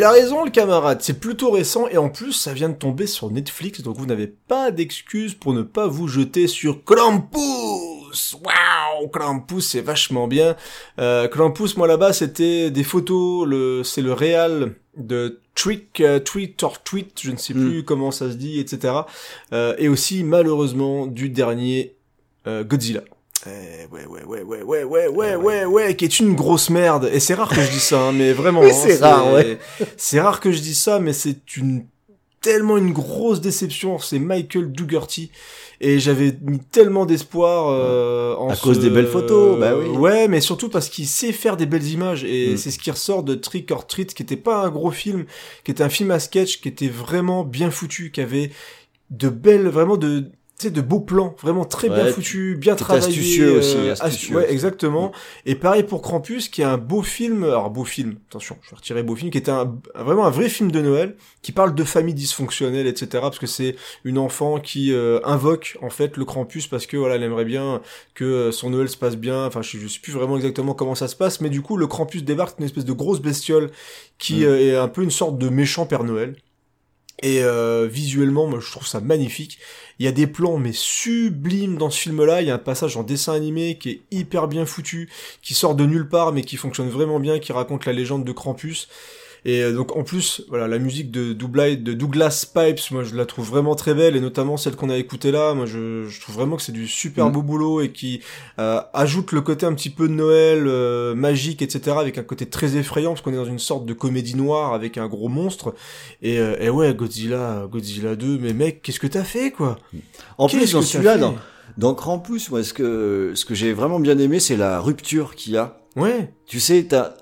Il a raison, le camarade. C'est plutôt récent et en plus, ça vient de tomber sur Netflix, donc vous n'avez pas d'excuse pour ne pas vous jeter sur Krampus. Waouh, Krampus, c'est vachement bien. Euh, Krampus, moi là-bas, c'était des photos. Le, c'est le réal de Trick, euh, Tweet or Tweet, je ne sais Mm. plus comment ça se dit, etc. Euh, et aussi, malheureusement, du dernier euh, Godzilla. Eh, ouais, ouais, ouais, ouais, ouais, ouais, ouais, ouais, ouais, qui est une grosse merde. Et c'est rare que je dis ça, hein, mais vraiment. Oui, hein, c'est rare, ouais. C'est rare que je dise ça, mais c'est une tellement une grosse déception. C'est Michael Dougherty. Et j'avais mis tellement d'espoir euh, en À ce- cause des belles photos, bah oui. Ouais, mais surtout parce qu'il sait faire des belles images. Et Mm. c'est ce qui ressort de Trick or Treat, qui était pas un gros film, qui était un film à sketch, qui était vraiment bien foutu, qui avait de belles, vraiment de sais, de beaux plans, vraiment très bien foutus, bien travaillés. astucieux aussi, euh, astucieux. ouais, exactement. Et pareil pour Krampus, qui est un beau film, alors beau film, attention, je vais retirer beau film, qui était un, vraiment un vrai film de Noël, qui parle de famille dysfonctionnelle, etc. Parce que c'est une enfant qui euh, invoque en fait le Krampus parce que voilà, elle aimerait bien que euh, son Noël se passe bien. Enfin, je, je sais plus vraiment exactement comment ça se passe, mais du coup, le Krampus débarque une espèce de grosse bestiole qui Mm. euh, est un peu une sorte de méchant Père Noël. Et euh, visuellement, moi, je trouve ça magnifique. Il y a des plans mais sublimes dans ce film-là. Il y a un passage en dessin animé qui est hyper bien foutu, qui sort de nulle part mais qui fonctionne vraiment bien, qui raconte la légende de Krampus. Et euh, donc en plus, voilà, la musique de, Douglas Pipes, moi je la trouve vraiment très belle, et notamment celle qu'on a écoutée là, moi je, je trouve vraiment que c'est du super Mm. beau boulot et qui euh, ajoute le côté un petit peu de Noël, euh, magique, etc., avec un côté très effrayant, parce qu'on est dans une sorte de comédie noire avec un gros monstre. Et, euh, et ouais, Godzilla, Godzilla 2, mais mec, qu'est-ce que t'as fait quoi? En plus, dans celui-là, dans, dans Krampus, moi, ce que, ce que j'ai vraiment bien aimé, c'est la rupture qu'il y a. Ouais, Tu sais, t'as,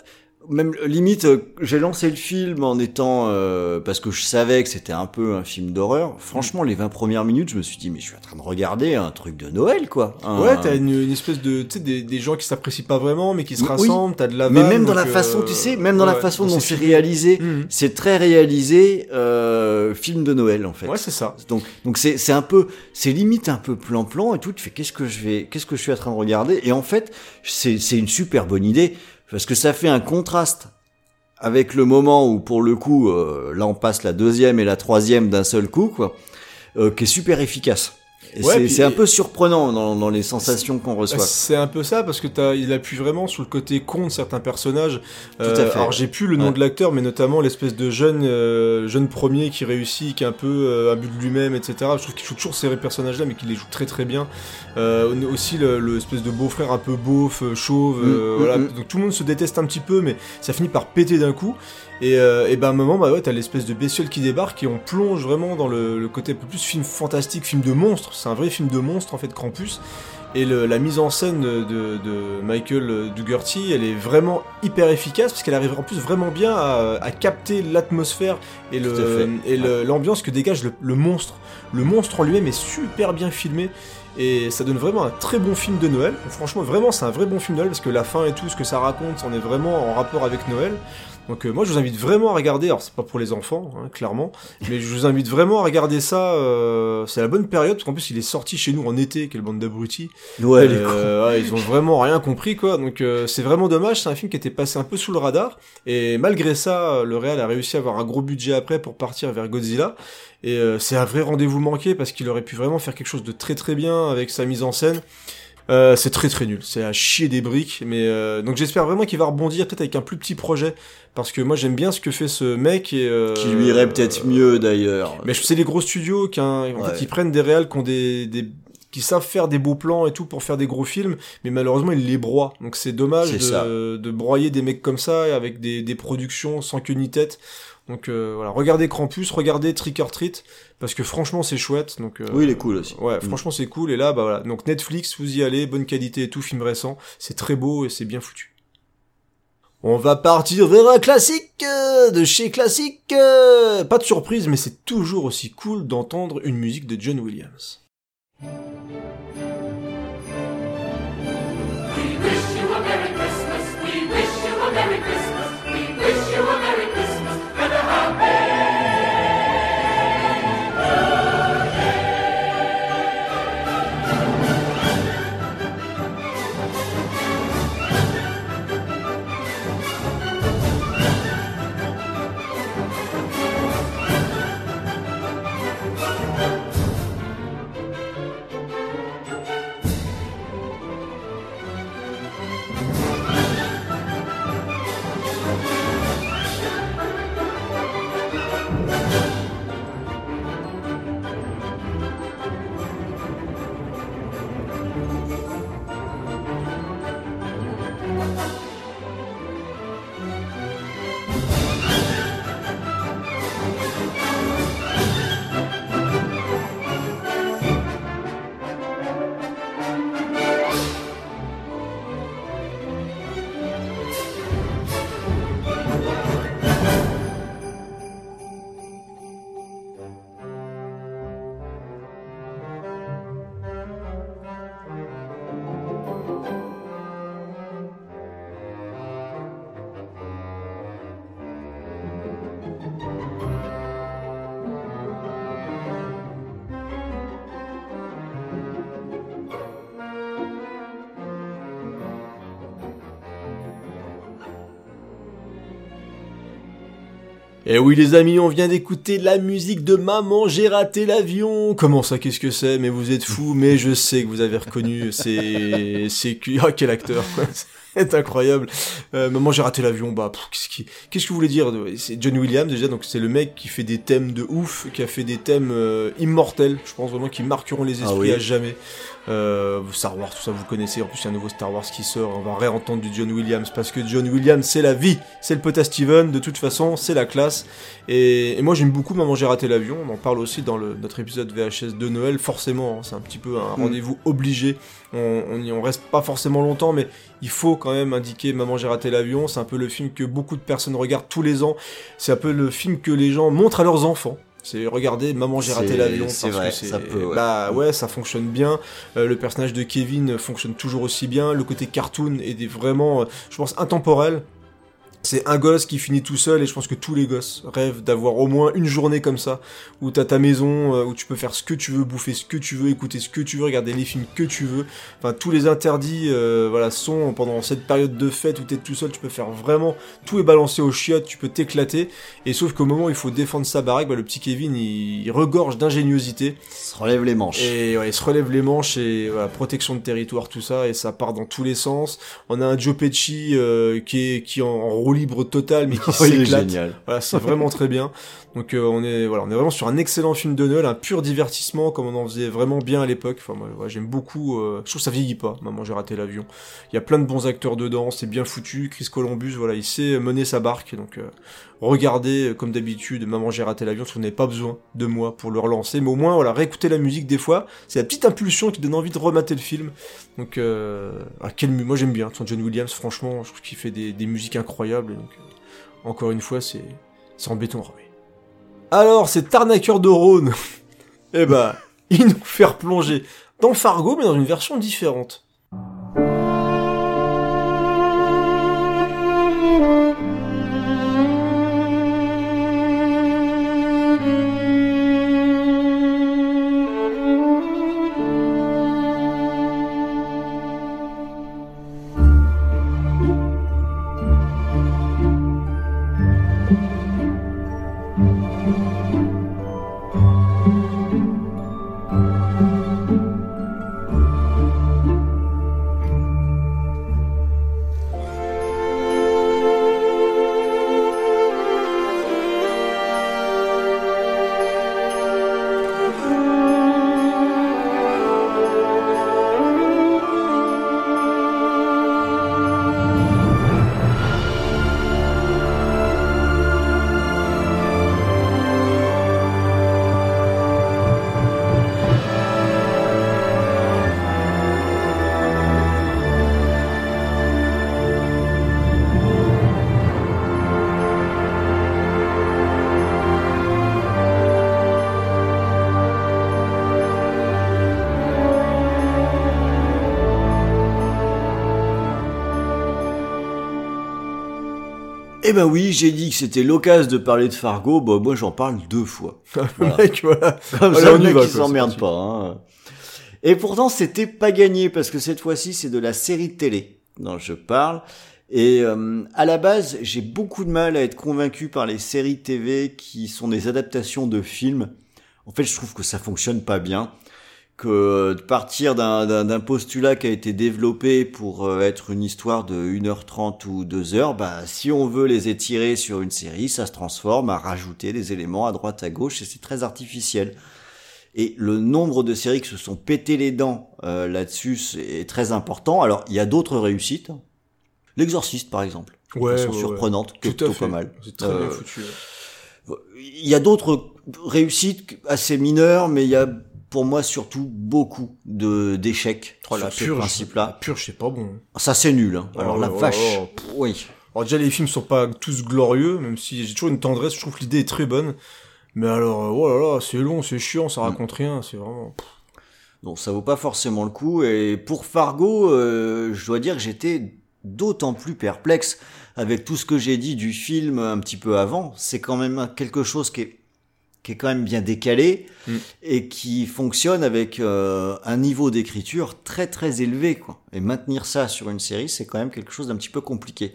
même limite, euh, j'ai lancé le film en étant, euh, parce que je savais que c'était un peu un film d'horreur. Franchement, les 20 premières minutes, je me suis dit, mais je suis en train de regarder un truc de Noël, quoi. Un- ouais, t'as une, une espèce de, tu sais, des, des gens qui s'apprécient pas vraiment, mais qui se Oui. rassemblent, t'as de la Mais même dans la façon, euh, tu sais, même dans la façon dont ces c'est réalisé, Mhm. c'est très réalisé, euh, film de Noël, en fait. Ouais, c'est ça. Donc, donc c'est, c'est un peu, c'est limite un peu plan-plan et tout. Tu fais, qu'est-ce que je vais, qu'est-ce que je suis en train de regarder? Et en fait, c'est, c'est une super bonne idée parce que ça fait un contraste avec le moment où, pour le coup, euh, là, on passe la deuxième et la troisième d'un seul coup, quoi, euh, qui est super efficace. Ouais, c'est, un peu surprenant dans, dans les sensations qu'on reçoit. C'est un peu ça parce que t'as, il appuie vraiment sur le côté con de certains personnages. Tout à fait. Alors j'ai plus le nom Ouais. de l'acteur, mais notamment l'espèce de jeune euh, jeune premier qui réussit, qui est un peu euh, imbu de lui-même, etc. Je trouve qu'il joue toujours ces personnages-là, mais qu'il les joue très très bien. Euh, aussi le, le espèce de beau-frère un peu beauf, euh, chauve, euh, Mm, mm, voilà. mm. Donc tout le monde se déteste un petit peu, mais ça finit par péter d'un coup. Et, euh, et ben à un moment, bah ouais, t'as l'espèce de bestiole qui débarque et on plonge vraiment dans le, le côté un peu plus film fantastique, film de monstre. C'est un vrai film de monstre en fait, Krampus. Et le- la mise en scène de, de- de Michael Dougherty, elle est vraiment hyper efficace parce qu'elle arrive en plus vraiment bien à, à capter l'atmosphère et l'ambiance que dégage le, le monstre. Le monstre en lui-même est super bien filmé et ça donne vraiment un très bon film de Noël. Franchement, vraiment, c'est un vrai bon film de Noël parce que la fin et tout, ce que ça raconte, on est vraiment en rapport avec Noël. Donc euh, moi je vous invite vraiment à regarder, alors c'est pas pour les enfants, hein, clairement, mais je vous invite vraiment à regarder ça, euh, c'est la bonne période, parce qu'en plus il est sorti chez nous en été, quelle bande d'abrutis. Ouais, les cons. Euh, ouais, ils ont vraiment rien compris quoi, donc euh, c'est vraiment dommage, c'est un film qui était passé un peu sous le radar, et malgré ça, le Real a réussi à avoir un gros budget après pour partir vers Godzilla, et euh, c'est un vrai rendez-vous manqué, parce qu'il aurait pu vraiment faire quelque chose de très très bien avec sa mise en scène. Euh, c'est très très nul, c'est à chier des briques, mais euh, donc j'espère vraiment qu'il va rebondir peut-être avec un plus petit projet, parce que moi j'aime bien ce que fait ce mec et euh, qui lui irait peut-être mieux d'ailleurs. Mais je- c'est les gros studios qui, en Ouais. fait, qui prennent des réals qui ont des, des qui savent faire des beaux plans et tout pour faire des gros films, mais malheureusement ils les broient. Donc c'est dommage de, de broyer des mecs comme ça avec des, des productions sans queue ni tête. Donc euh, voilà, regardez Krampus, regardez Trick or Treat parce que franchement c'est chouette. Donc euh, Oui, il est cool aussi. Ouais, Mm. franchement c'est cool. Et là, bah voilà. Donc Netflix, vous y allez, bonne qualité et tout, film récent. C'est très beau et c'est bien foutu. On va partir vers un classique euh, de chez classique. Pas de surprise, mais c'est toujours aussi cool d'entendre une musique de John Williams. Et oui les amis, on vient d'écouter la musique de Maman, j'ai raté l'avion. Comment ça, qu'est-ce que c'est? Mais vous êtes fous, mais je sais que vous avez reconnu, c'est... c'est... Ah, quel acteur. C'est incroyable. Euh, Maman, j'ai raté l'avion. Bah, pff, qu'est-ce qui, qu'est-ce que vous voulez dire? C'est John Williams déjà, donc c'est le mec qui fait des thèmes de ouf, qui a fait des thèmes euh, immortels. Je pense vraiment qui marqueront les esprits Ah oui. à jamais. Euh, Star Wars, tout ça vous connaissez. En plus, il y a un nouveau Star Wars qui sort. On va réentendre du John Williams parce que John Williams, c'est la vie, c'est le pote à Steven. De toute façon, c'est la classe. Et, et moi, j'aime beaucoup Maman, j'ai raté l'avion. On en parle aussi dans le, notre épisode VHS de Noël. Forcément, hein, c'est un petit peu un Mm. rendez-vous obligé. On, on, y- on reste pas forcément longtemps, mais il faut quand même indiquer Maman, j'ai raté l'avion. C'est un peu le film que beaucoup de personnes regardent tous les ans. C'est un peu le film que les gens montrent à leurs enfants. C'est regardez Maman j'ai raté l'avion c'est parce vrai, que ça peut, ouais. bah ouais ça fonctionne bien. Euh, le personnage de Kevin fonctionne toujours aussi bien. Le côté cartoon est vraiment euh, je pense intemporel c'est un gosse qui finit tout seul et je pense que tous les gosses rêvent d'avoir au moins une journée comme ça où t'as ta maison euh, où tu peux faire ce que tu veux bouffer ce que tu veux écouter ce que tu veux regarder les films que tu veux enfin tous les interdits euh, voilà sont pendant cette période de fête où t'es tout seul tu peux faire vraiment tout est balancé aux chiottes tu peux t'éclater et sauf qu'au moment où il faut défendre sa baraque bah, le petit Kevin il, il regorge d'ingéniosité Se relève les manches. et ouais, il se relève les manches et voilà, protection de territoire, tout ça, et ça part dans tous les sens. On a un Joe Pesci euh, qui est qui en, en roue libre total, mais qui s'éclate. Voilà, c'est vraiment très bien. Donc euh, on est voilà, on est vraiment sur un excellent film de Noël, un pur divertissement comme on en faisait vraiment bien à l'époque. Enfin moi, ouais, j'aime beaucoup. euh, je trouve que ça vieillit pas. Maman, j'ai raté l'avion. Il y a plein de bons acteurs dedans, c'est bien foutu. Chris Columbus, voilà, il sait mener sa barque. Donc euh, regardez comme d'habitude. Maman, j'ai raté l'avion. Qu'on n'avez pas besoin de moi pour le relancer, mais au moins voilà, réécouter la musique des fois. C'est la petite impulsion qui donne envie de remater le film. Donc ah, quel moi j'aime bien. Son John Williams, franchement, je trouve qu'il fait des, des musiques incroyables. Donc euh, encore une fois, c'est en béton armé. Alors, c'est Tarnaqueur de Rhône. eh ben, il nous fait replonger dans Fargo, mais dans une version différente. Eh ben oui, j'ai dit que c'était l'occasion de parler de Fargo, bah moi j'en parle deux fois. Le mec, voilà. Comme ça, le mec va, il quoi, s'emmerde pas. Hein. Et pourtant, c'était pas gagné parce que cette fois-ci, c'est de la série de télé dont je parle. Et euh, à la base, j'ai beaucoup de mal à être convaincu par les séries TV qui sont des adaptations de films. En fait, je trouve que ça fonctionne pas bien. Que de partir d'un- postulat qui a été développé pour euh, être une histoire de 1h30 ou 2h, bah, si on veut les étirer sur une série, ça se transforme à rajouter des éléments à droite à gauche et c'est très artificiel. Et le nombre de séries qui se sont pété les dents euh, là-dessus est très important. Alors, il y a d'autres réussites. L'exorciste, par exemple. Ouais, de façon ouais, ouais. surprenante, que Tout à plutôt pas mal. C'est très bien Euh, foutu. Il y a d'autres réussites assez mineures, mais il y a pour moi surtout beaucoup de d'échecs Oh, sur ce principe-là. purge, c'est pas bon. Ça c'est nul. Hein. Oh, Alors la oh, vache, oh, oui. Alors déjà, les films sont pas tous glorieux, même si j'ai toujours une tendresse, je trouve que l'idée est très bonne. Mais alors, euh, oh là là, c'est long, c'est chiant, ça raconte rien, c'est vraiment... Donc ça vaut pas forcément le coup. Et pour Fargo, euh, je dois dire que j'étais d'autant plus perplexe avec tout ce que j'ai dit du film un petit peu avant. C'est quand même quelque chose qui est qui est quand même bien décalé Mm. et qui fonctionne avec euh, un niveau d'écriture très très élevé quoi. Et maintenir ça sur une série, c'est quand même quelque chose d'un petit peu compliqué.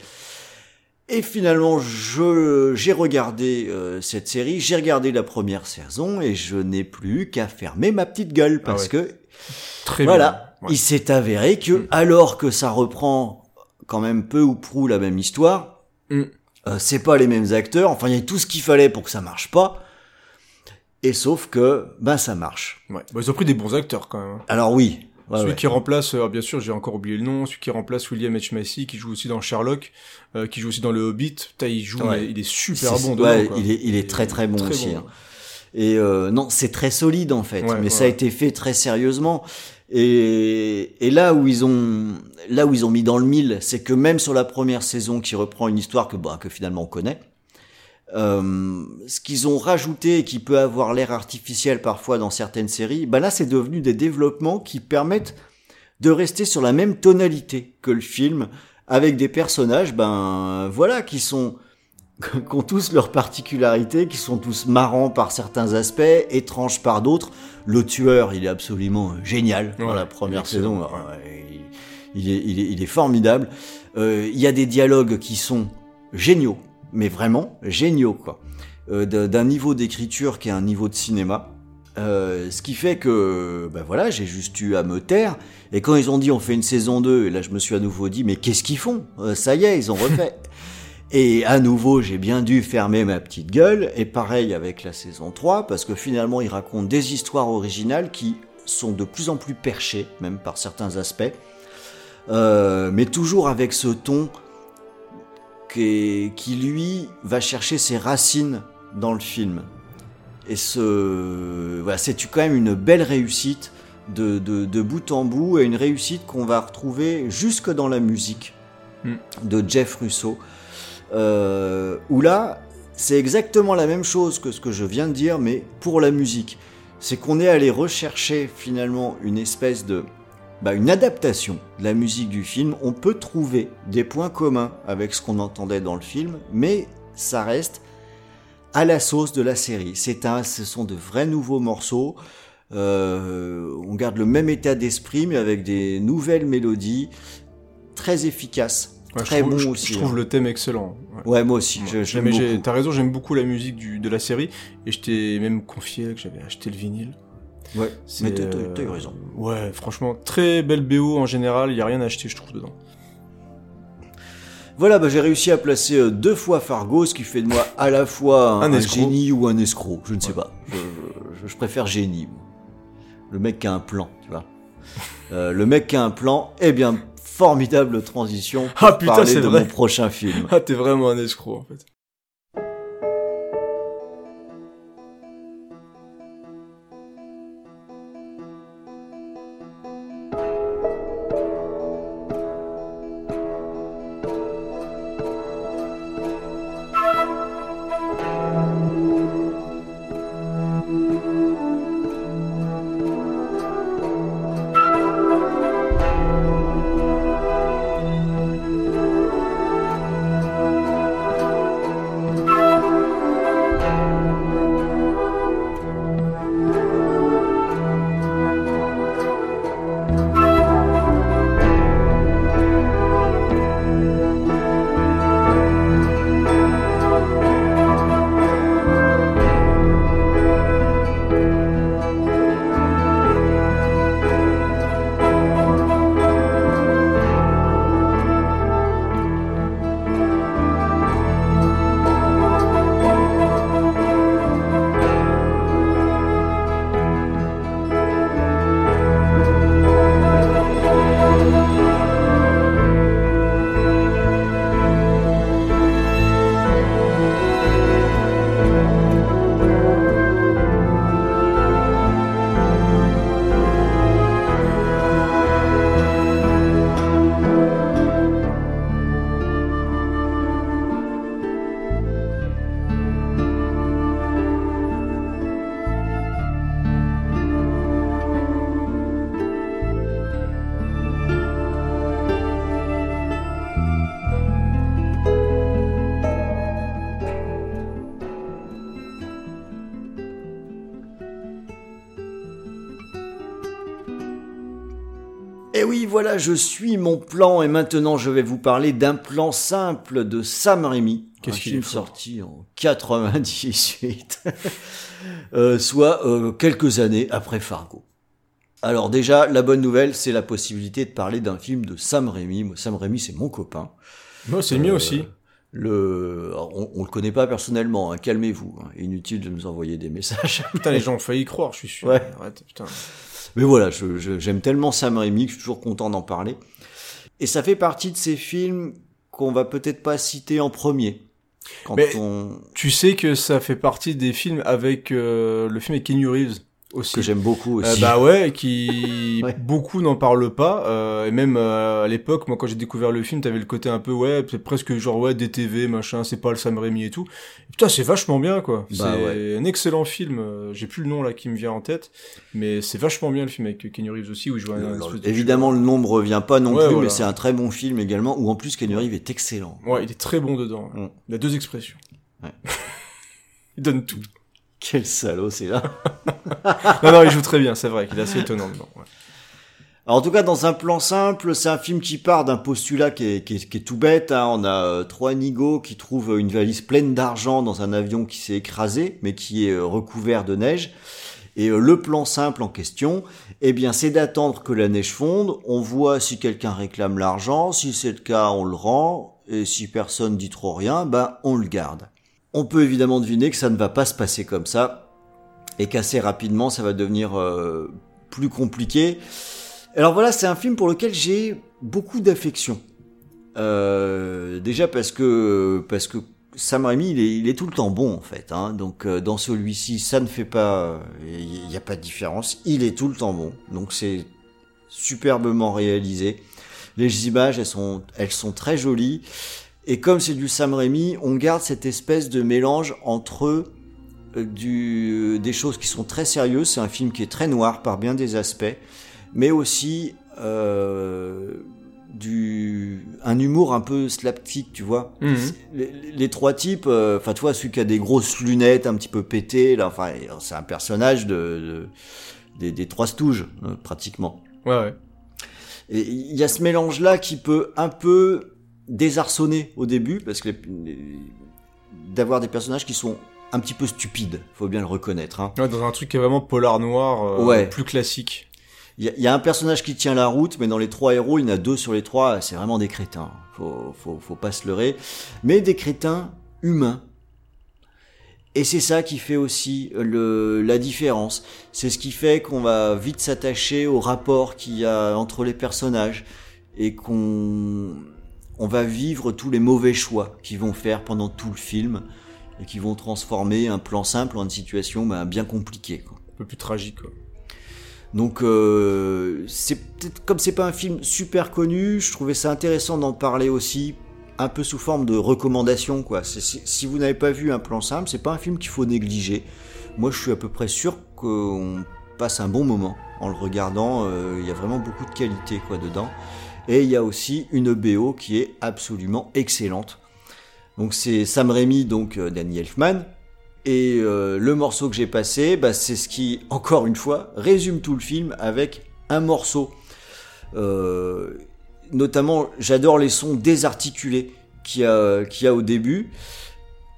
Et finalement, je j'ai regardé euh, cette série, j'ai regardé la première saison et je n'ai plus qu'à fermer ma petite gueule parce Ah ouais. que Très voilà. Ouais. il s'est avéré que Mm. alors que ça reprend quand même peu ou prou la même histoire, Mm. euh, c'est pas les mêmes acteurs. Enfin, il y a tout ce qu'il fallait pour que ça marche pas. Et sauf que ben ça marche. Ouais. Bah, ils ont pris des bons acteurs quand même. hein. Alors oui. ouais, celui ouais. qui remplace, euh, bien sûr, j'ai encore oublié le nom, celui qui remplace William H. Macy, qui joue aussi dans Sherlock, euh, qui joue aussi dans Le Hobbit. Putain, il joue, Ouais. mais il est super C'est- bon dedans. ouais, quoi. il est, il est très très bon très aussi. bon. hein. Et euh, non, c'est très solide en fait, Ouais, mais ça a été fait très sérieusement. Et, et là où ils ont, là où ils ont mis dans le mille, c'est que même sur la première saison qui reprend une histoire que, bah, que finalement on connaît, euh, ce qu'ils ont rajouté et qui peut avoir l'air artificiel parfois dans certaines séries, bah là c'est devenu des développements qui permettent de rester sur la même tonalité que le film, avec des personnages, ben voilà, qui sont qui ont tous leurs particularités, qui sont tous marrants par certains aspects, étranges par d'autres. Le tueur, il est absolument génial dans la première saison. ouais. Ouais, il, il est, il, est, il est formidable. Euh, il y a des dialogues qui sont géniaux, mais vraiment géniaux, quoi. Euh, d'un niveau d'écriture qui est un niveau de cinéma. Euh, ce qui fait que, ben voilà, j'ai juste eu à me taire. Et quand ils ont dit on fait une saison 2, et là je me suis à nouveau dit, mais qu'est-ce qu'ils font? Euh, Ça y est, ils ont refait. Et à nouveau, j'ai bien dû fermer ma petite gueule, et pareil avec la saison 3, parce que finalement, ils racontent des histoires originales qui sont de plus en plus perchées, même par certains aspects, Euh, mais toujours avec ce ton qui, qui, lui, va chercher ses racines dans le film. Et ce, voilà, c'est quand même une belle réussite de, de, de bout en bout, et une réussite qu'on va retrouver jusque dans la musique Mm. de Jeff Russo euh, où là, c'est exactement la même chose que ce que je viens de dire, mais pour la musique. C'est qu'on est allé rechercher finalement une espèce de... Bah, une adaptation de la musique du film. On peut trouver des points communs avec ce qu'on entendait dans le film, mais ça reste à la sauce de la série. C'est un, ce sont de vrais nouveaux morceaux. Euh, on garde le même état d'esprit, mais avec des nouvelles mélodies très efficaces. Ouais, je très trouve- bon je, aussi. Je trouve hein. le thème excellent. Ouais. Ouais, moi aussi. Ouais. Je, Mais. T'as raison, j'aime beaucoup la musique du, de la série, et je t'ai même confié que j'avais acheté le vinyle. Ouais, C'est, mais t'as t'as- euh, eu raison. Ouais, franchement, très belle BO en général, il y a rien à acheter, je trouve, dedans. Voilà, bah, j'ai réussi à placer euh, deux fois Fargo, ce qui fait de moi à la fois un, Un un escroc. génie ou un escroc. Je ne sais Ouais. pas. Je, je- je préfère génie. Le mec qui a un plan, tu vois. Euh, le mec qui a un plan, eh bien, formidable transition pour Ah, putain, parler c'est de vrai. mon prochain film. Ah, t'es vraiment un escroc, en fait. Voilà, je suis mon plan et maintenant je vais vous parler d'un plan simple de Sam Raimi. Qu'est-ce qu'il est sorti en 98, Euh, soit euh, quelques années après Fargo. Alors déjà, la bonne nouvelle, c'est la possibilité de parler d'un film de Sam Raimi. Moi, Sam Raimi, c'est mon copain. Moi, c'est mien Euh, aussi. Le, alors, on, on le connaît pas personnellement, hein, calmez-vous. hein. Inutile de nous envoyer des messages. Putain, les gens ont failli y croire, je suis sûr. Ouais. Arrête, putain. Mais voilà, je- je- j'aime tellement Sam Raimi que je suis toujours content d'en parler. Et ça fait partie de ces films qu'on va peut-être pas citer en premier. Quand Mais- on, Tu sais que ça fait partie des films avec euh, le film avec Kenny Reeves aussi. que j'aime beaucoup Euh, aussi. bah ouais, qui Ouais. beaucoup n'en parlent pas. euh, et même euh, à l'époque, moi quand j'ai découvert le film, t'avais le côté un peu ouais, c'est presque genre ouais DTV machin, c'est pas le Sam Raimi et tout. Et putain, c'est vachement bien quoi. Bah c'est ouais. un excellent film. J'ai plus le nom là qui me vient en tête, mais c'est vachement bien le film avec Kenny Reeves aussi où il joue un, Alors, évidemment, le nombre revient pas non Ouais, plus, voilà. mais c'est un très bon film également, où en plus Kenny Reeves est excellent. Ouais, il est très bon dedans. Mm. Il a deux expressions. Ouais. il donne tout. Quel salaud, c'est là. non, non, il joue très bien, c'est vrai qu'il est assez étonnant dedans. ouais. Alors, en tout cas, dans un plan simple, c'est un film qui part d'un postulat qui est, qui est- qui est tout bête. hein. On a euh, trois nigauds qui trouvent une valise pleine d'argent dans un avion qui s'est écrasé, mais qui est euh, recouvert de neige. Et euh, le plan simple en question, eh bien, c'est d'attendre que la neige fonde. On voit si quelqu'un réclame l'argent. Si c'est le cas, on le rend. Et si personne dit trop rien, ben, on le garde. On peut évidemment deviner que ça ne va pas se passer comme ça. Et qu'assez rapidement, ça va devenir euh, plus compliqué. Alors voilà, c'est un film pour lequel j'ai beaucoup d'affection. Euh, déjà parce que parce que Sam Raimi, il est, tout le temps bon en fait. Hein. Donc euh, dans celui-ci, ça ne fait pas, il n'y a pas de différence. Il est tout le temps bon. Donc c'est superbement réalisé. Les images, elles sont, elles sont très jolies. Et comme c'est du Sam Raimi, on garde cette espèce de mélange entre euh, du, des choses qui sont très sérieuses. C'est un film qui est très noir par bien des aspects, mais aussi euh, du, un humour un peu slapstick, tu vois. Mhm. Les, les trois types, euh, enfin, tu vois, celui qui a des grosses lunettes un petit peu pétées, là, enfin, c'est un personnage de, de- des, des trois stooges, euh, pratiquement. Ouais, ouais. Et il y a ce mélange-là qui peut un peu désarçonner au début, parce que d'avoir des personnages qui sont un petit peu stupides, faut bien le reconnaître. Hein. Ouais, dans un truc qui est vraiment polar noir, euh, Ouais. plus classique. Il y, y a un personnage qui tient la route, mais dans les trois héros, il y en a deux sur les trois, c'est vraiment des crétins. Faut, faut, faut pas se leurrer. Mais des crétins humains. Et c'est ça qui fait aussi le, la différence. C'est ce qui fait qu'on va vite s'attacher au rapport qu'il y a entre les personnages et qu'on on va vivre tous les mauvais choix qu'ils vont faire pendant tout le film et qui vont transformer un plan simple en une situation bah, bien compliquée. Quoi. Un peu plus tragique, quoi. Donc euh, c'est peut-être comme c'est pas un film super connu, je trouvais ça intéressant d'en parler aussi un peu sous forme de recommandation quoi. Si vous n'avez pas vu un plan simple, c'est pas un film qu'il faut négliger. Moi, je suis à peu près sûr qu'on passe un bon moment en le regardant. euh, Il y a vraiment beaucoup de qualité quoi dedans. Et il y a aussi une BO qui est absolument excellente. Donc c'est Sam Raimi, donc euh, Danny Elfman. Et euh, le morceau que j'ai passé, bah, c'est ce qui, encore une fois, résume tout le film avec un morceau. Euh, notamment, j'adore les sons désarticulés qu'il y a, qu'il y a au début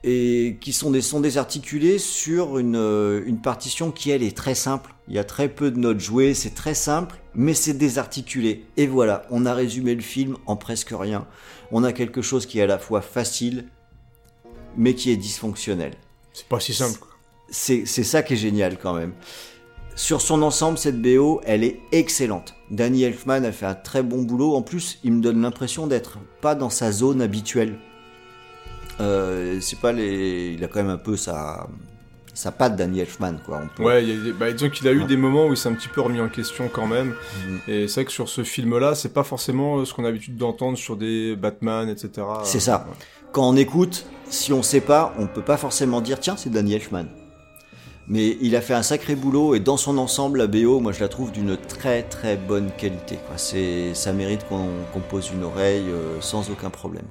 et qui sont des sons désarticulés sur une, euh, une partition qui, elle, est très simple. Il y a très peu de notes jouées, c'est très simple, mais c'est désarticulé. Et voilà, on a résumé le film en presque rien. On a quelque chose qui est à la fois facile, mais qui est dysfonctionnel. C'est pas si simple, c'est ça qui est génial quand même. Sur son ensemble, cette BO, elle est excellente. Danny Elfman a fait un très bon boulot. En plus, il me donne l'impression d'être pas dans sa zone habituelle. Euh, c'est pas les, il a quand même un peu sa, sa patte Danny Elfman, quoi. On peut- Ouais, y a bah, disons qu'il a eu des moments où il s'est un petit peu remis en question quand même. Mhm. Et c'est vrai que sur ce film-là, c'est pas forcément euh, ce qu'on a l'habitude d'entendre sur des Batman, etc. C'est ça. Ouais. Quand on écoute, si on sait pas, on peut pas forcément dire tiens, c'est Danny Elfman. Mais il a fait un sacré boulot et dans son ensemble, la BO, moi je la trouve d'une très très bonne qualité. Quoi. C'est, ça mérite qu'on qu'on pose une oreille euh, sans aucun problème.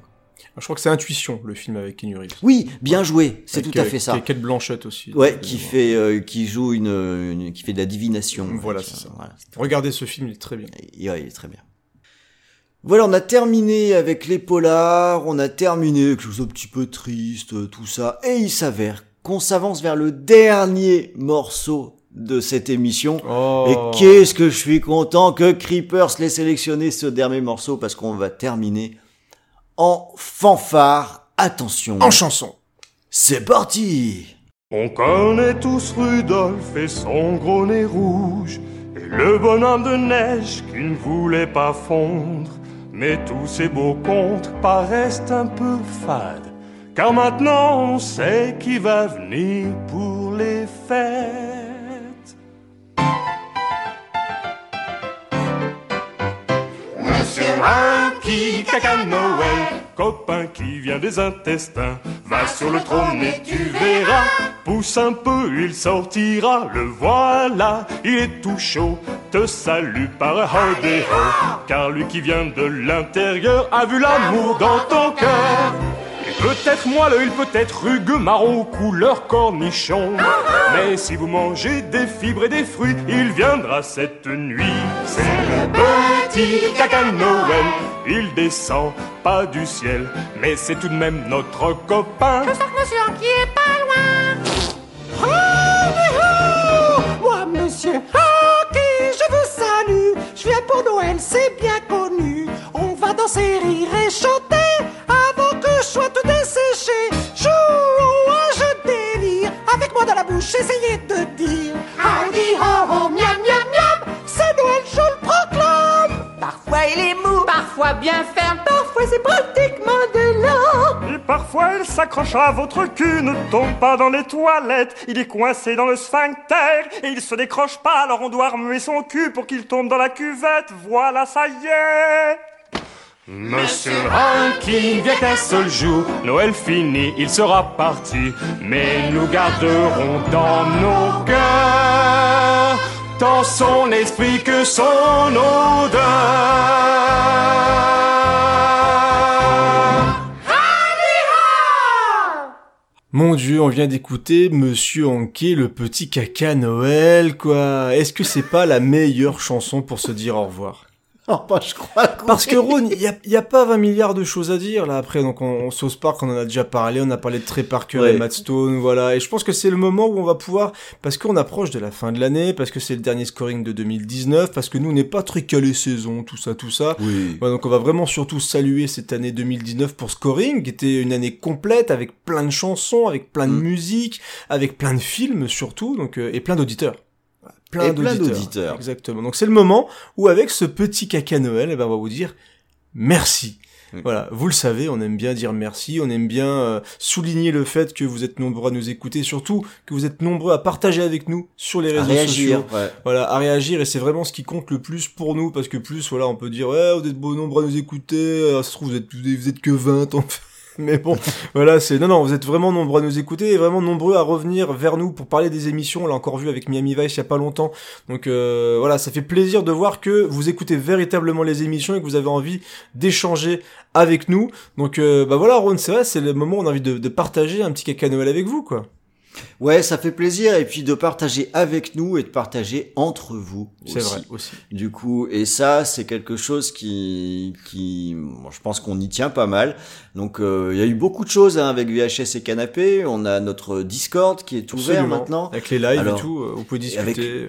Je crois que c'est Intuition, le film avec Keanu Reeves. Oui, bien joué, c'est tout à fait ça. Kate Blanchett aussi. Ouais, qui fait, euh, qui joue une, une- qui fait de la divination. Voilà, c'est ça. voilà. Regardez ce film, il est très bien. Et- ouais, il est très bien. Voilà, on a terminé avec les polars, on a terminé avec quelque chose un petit peu triste, tout ça, et il s'avère qu'on s'avance vers le dernier morceau de cette émission. Oh. Et qu'est-ce que je suis content que Creepers l'ait sélectionné ce dernier morceau parce qu'on va terminer en fanfare. Attention, En chanson. c'est parti On connaît tous Rudolph et son gros nez rouge, et le bonhomme de neige qui ne voulait pas fondre. Mais tous ces beaux contes paraissent un peu fades, car maintenant on sait qui va venir pour les fêtes. Monsieur Ranky Caca Noël, copain qui vient des intestins, va sur le trône et tu verras. Pousse un peu, il sortira, le voilà, il est tout chaud, te salue par un ho, car lui qui vient de l'intérieur a vu l'amour dans ton cœur. Peut-être moelleux, il peut être rugueux, marron ou couleur cornichon. Mais si vous mangez des fibres et des fruits, il viendra cette nuit. C'est le petit caca de Noël. Il descend pas du ciel, mais c'est tout de même notre copain. Moi, monsieur Hockey, je vous salue. Je viens pour Noël, c'est bien connu. On va danser, rire et chanter avant que je sois tout essayez de dire Howdy ho ho, miam miam miam. C'est Noël, je le proclame. Parfois il est mou, parfois bien ferme, parfois c'est pratiquement de l'or. Et parfois il s'accroche à votre cul, ne tombe pas dans les toilettes. Il est coincé dans le sphincter et il se décroche pas, alors on doit remuer son cul pour qu'il tombe dans la cuvette. Voilà, ça y est. Monsieur Rankin vient qu'un seul jour, Noël fini, il sera parti, mais nous garderons dans nos cœurs tant son esprit que son odeur. Mon dieu, on vient d'écouter Monsieur Anquet, le petit caca Noël, quoi. Est-ce que c'est pas la meilleure chanson pour se dire au revoir? Bah, je crois que Parce que. Ron, il y a, a pas 20 milliards de choses à dire là après. Donc on, on South Park, on en a déjà parlé, on a parlé de Trey Parker Ouais. et Matt Stone, voilà. Et je pense que c'est le moment où on va pouvoir, parce qu'on approche de la fin de l'année, parce que c'est le dernier scoring de 2019, parce que nous on n'est pas très calé saison, tout ça, tout ça. Oui. Ouais, donc on va vraiment surtout saluer cette année 2019 pour Scoring, qui était une année complète avec plein de chansons, avec plein de Mm. musique, avec plein de films surtout, donc euh, et plein d'auditeurs. Plein d'auditeurs. Exactement. Donc c'est le moment où avec ce petit caca Noël, eh ben, on va vous dire merci. Voilà, vous le savez, on aime bien dire merci, on aime bien euh, souligner le fait que vous êtes nombreux à nous écouter, surtout que vous êtes nombreux à partager avec nous sur les réseaux réagir. sociaux. Ouais. Voilà, à réagir et c'est vraiment ce qui compte le plus pour nous parce que plus voilà, on peut dire ouais, vous êtes beau nombre à nous écouter, euh, ça se trouve vous êtes vous êtes que 20 en fait. Mais bon, voilà, c'est non non, vous êtes vraiment nombreux à nous écouter et vraiment nombreux à revenir vers nous pour parler des émissions. On l'a encore vu avec Miami Vice il y a pas longtemps. Donc euh, voilà, ça fait plaisir de voir que vous écoutez véritablement les émissions et que vous avez envie d'échanger avec nous. Donc euh, bah voilà, Ron, c'est vrai, c'est le moment où on a envie de, de partager un petit caca Noël avec vous quoi. Ouais, ça fait plaisir et puis de partager avec nous et de partager entre vous. C'est aussi. vrai aussi. Du coup, et ça, c'est quelque chose qui, qui, bon, je pense qu'on y tient pas mal. Donc, euh, il y a eu beaucoup de choses hein, avec VHS et Canapé. On a notre Discord qui est ouvert Absolument. maintenant. Avec les lives Alors, et tout, euh, vous pouvez discuter. avec- ouais.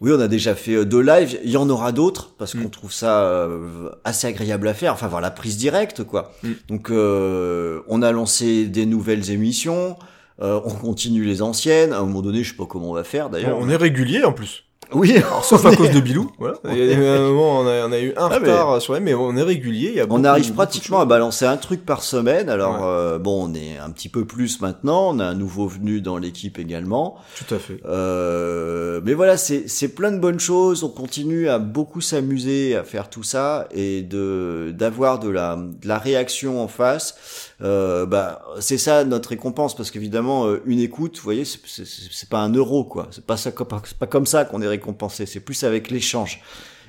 Oui, on a déjà fait euh, deux lives. Il y en aura d'autres parce Mm. qu'on trouve ça euh, assez agréable à faire. Enfin, voir la prise directe, quoi. Mm. Donc, euh, on a lancé des nouvelles émissions. Euh, on continue les anciennes. À un moment donné, je sais pas comment on va faire d'ailleurs. on est régulier en plus. Oui, Sauf à cause de Bilou, voilà. Il y a eu un moment, on a, on a eu un Ah, mais- retard sur elle, mais on est régulier. Il y a On arrive pratiquement à balancer un truc par semaine. Alors Ouais. euh, bon, on est un petit peu plus maintenant. On a un nouveau venu dans l'équipe également. Tout à fait. Euh, mais voilà, c'est c'est plein de bonnes choses. On continue à beaucoup s'amuser à faire tout ça et de d'avoir de la de la réaction en face. Euh, bah c'est ça notre récompense parce qu'évidemment euh, une écoute, vous voyez, c'est- pas un euro quoi. C'est pas ça c'est pas comme ça qu'on est récompensé. C'est plus avec l'échange.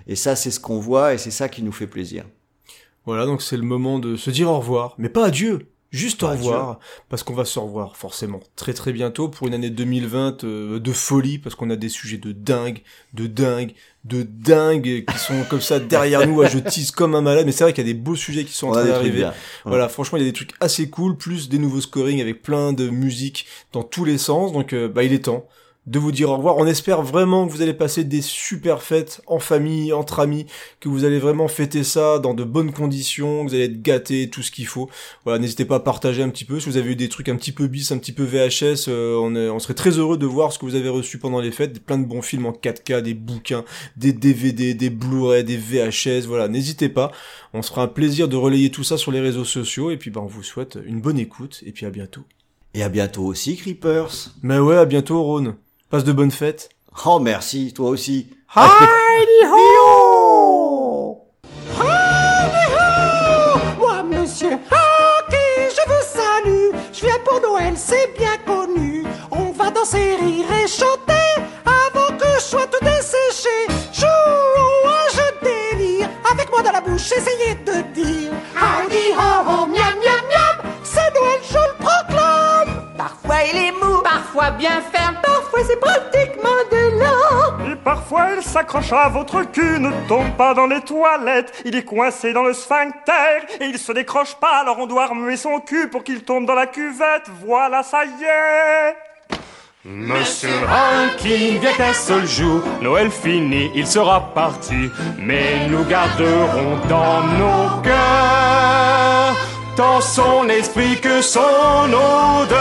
Et ça, c'est ce qu'on voit et c'est ça qui nous fait plaisir. Voilà, donc c'est le moment de se dire au revoir, mais pas adieu, juste au revoir, parce qu'on va se revoir forcément très très bientôt pour une année 2020 euh, de folie, parce qu'on a des sujets de dingue, de dingue, de dingue qui sont comme ça derrière nous, à je tease comme un malade, mais c'est vrai qu'il y a des beaux sujets qui sont en train d'arriver. Voilà, franchement, il y a des trucs assez cool, plus des nouveaux scorings avec plein de musique dans tous les sens. Donc, euh, bah, il est temps de vous dire au revoir. On espère vraiment que vous allez passer des super fêtes en famille, entre amis, que vous allez vraiment fêter ça dans de bonnes conditions, que vous allez être gâtés, tout ce qu'il faut. Voilà, n'hésitez pas à partager un petit peu. Si vous avez eu des trucs un petit peu bis, un petit peu VHS, euh, on, est- on serait très heureux de voir ce que vous avez reçu pendant les fêtes. Plein de bons films en 4K, des bouquins, des DVD, des Blu-ray, des VHS. Voilà, n'hésitez pas. On se fera un plaisir de relayer tout ça sur les réseaux sociaux. Et puis, bah, on vous souhaite une bonne écoute. Et puis, à bientôt. Et à bientôt aussi, Creepers. Mais ouais, à bientôt, Rhône. Passe de bonnes fêtes. Oh, merci, toi aussi. Hi-ho Moi, monsieur Hockey, je vous salue. Je viens pour Noël, c'est bien connu. On va danser, rire et chanter avant que je sois tout desséché. Joue au jeu délire. Avec moi dans la bouche, essayez de dire Howdy ho ho, il est mou, parfois bien ferme, parfois c'est pratiquement de l'or. Et parfois il s'accroche à votre cul, ne tombe pas dans les toilettes. Il est coincé dans le sphincter et il se décroche pas, alors on doit remuer son cul pour qu'il tombe dans la cuvette. Voilà, ça y est. Monsieur Hanky vient qu'un seul jour, Noël fini, il sera parti, mais nous garderons dans nos cœurs tant son esprit que son odeur.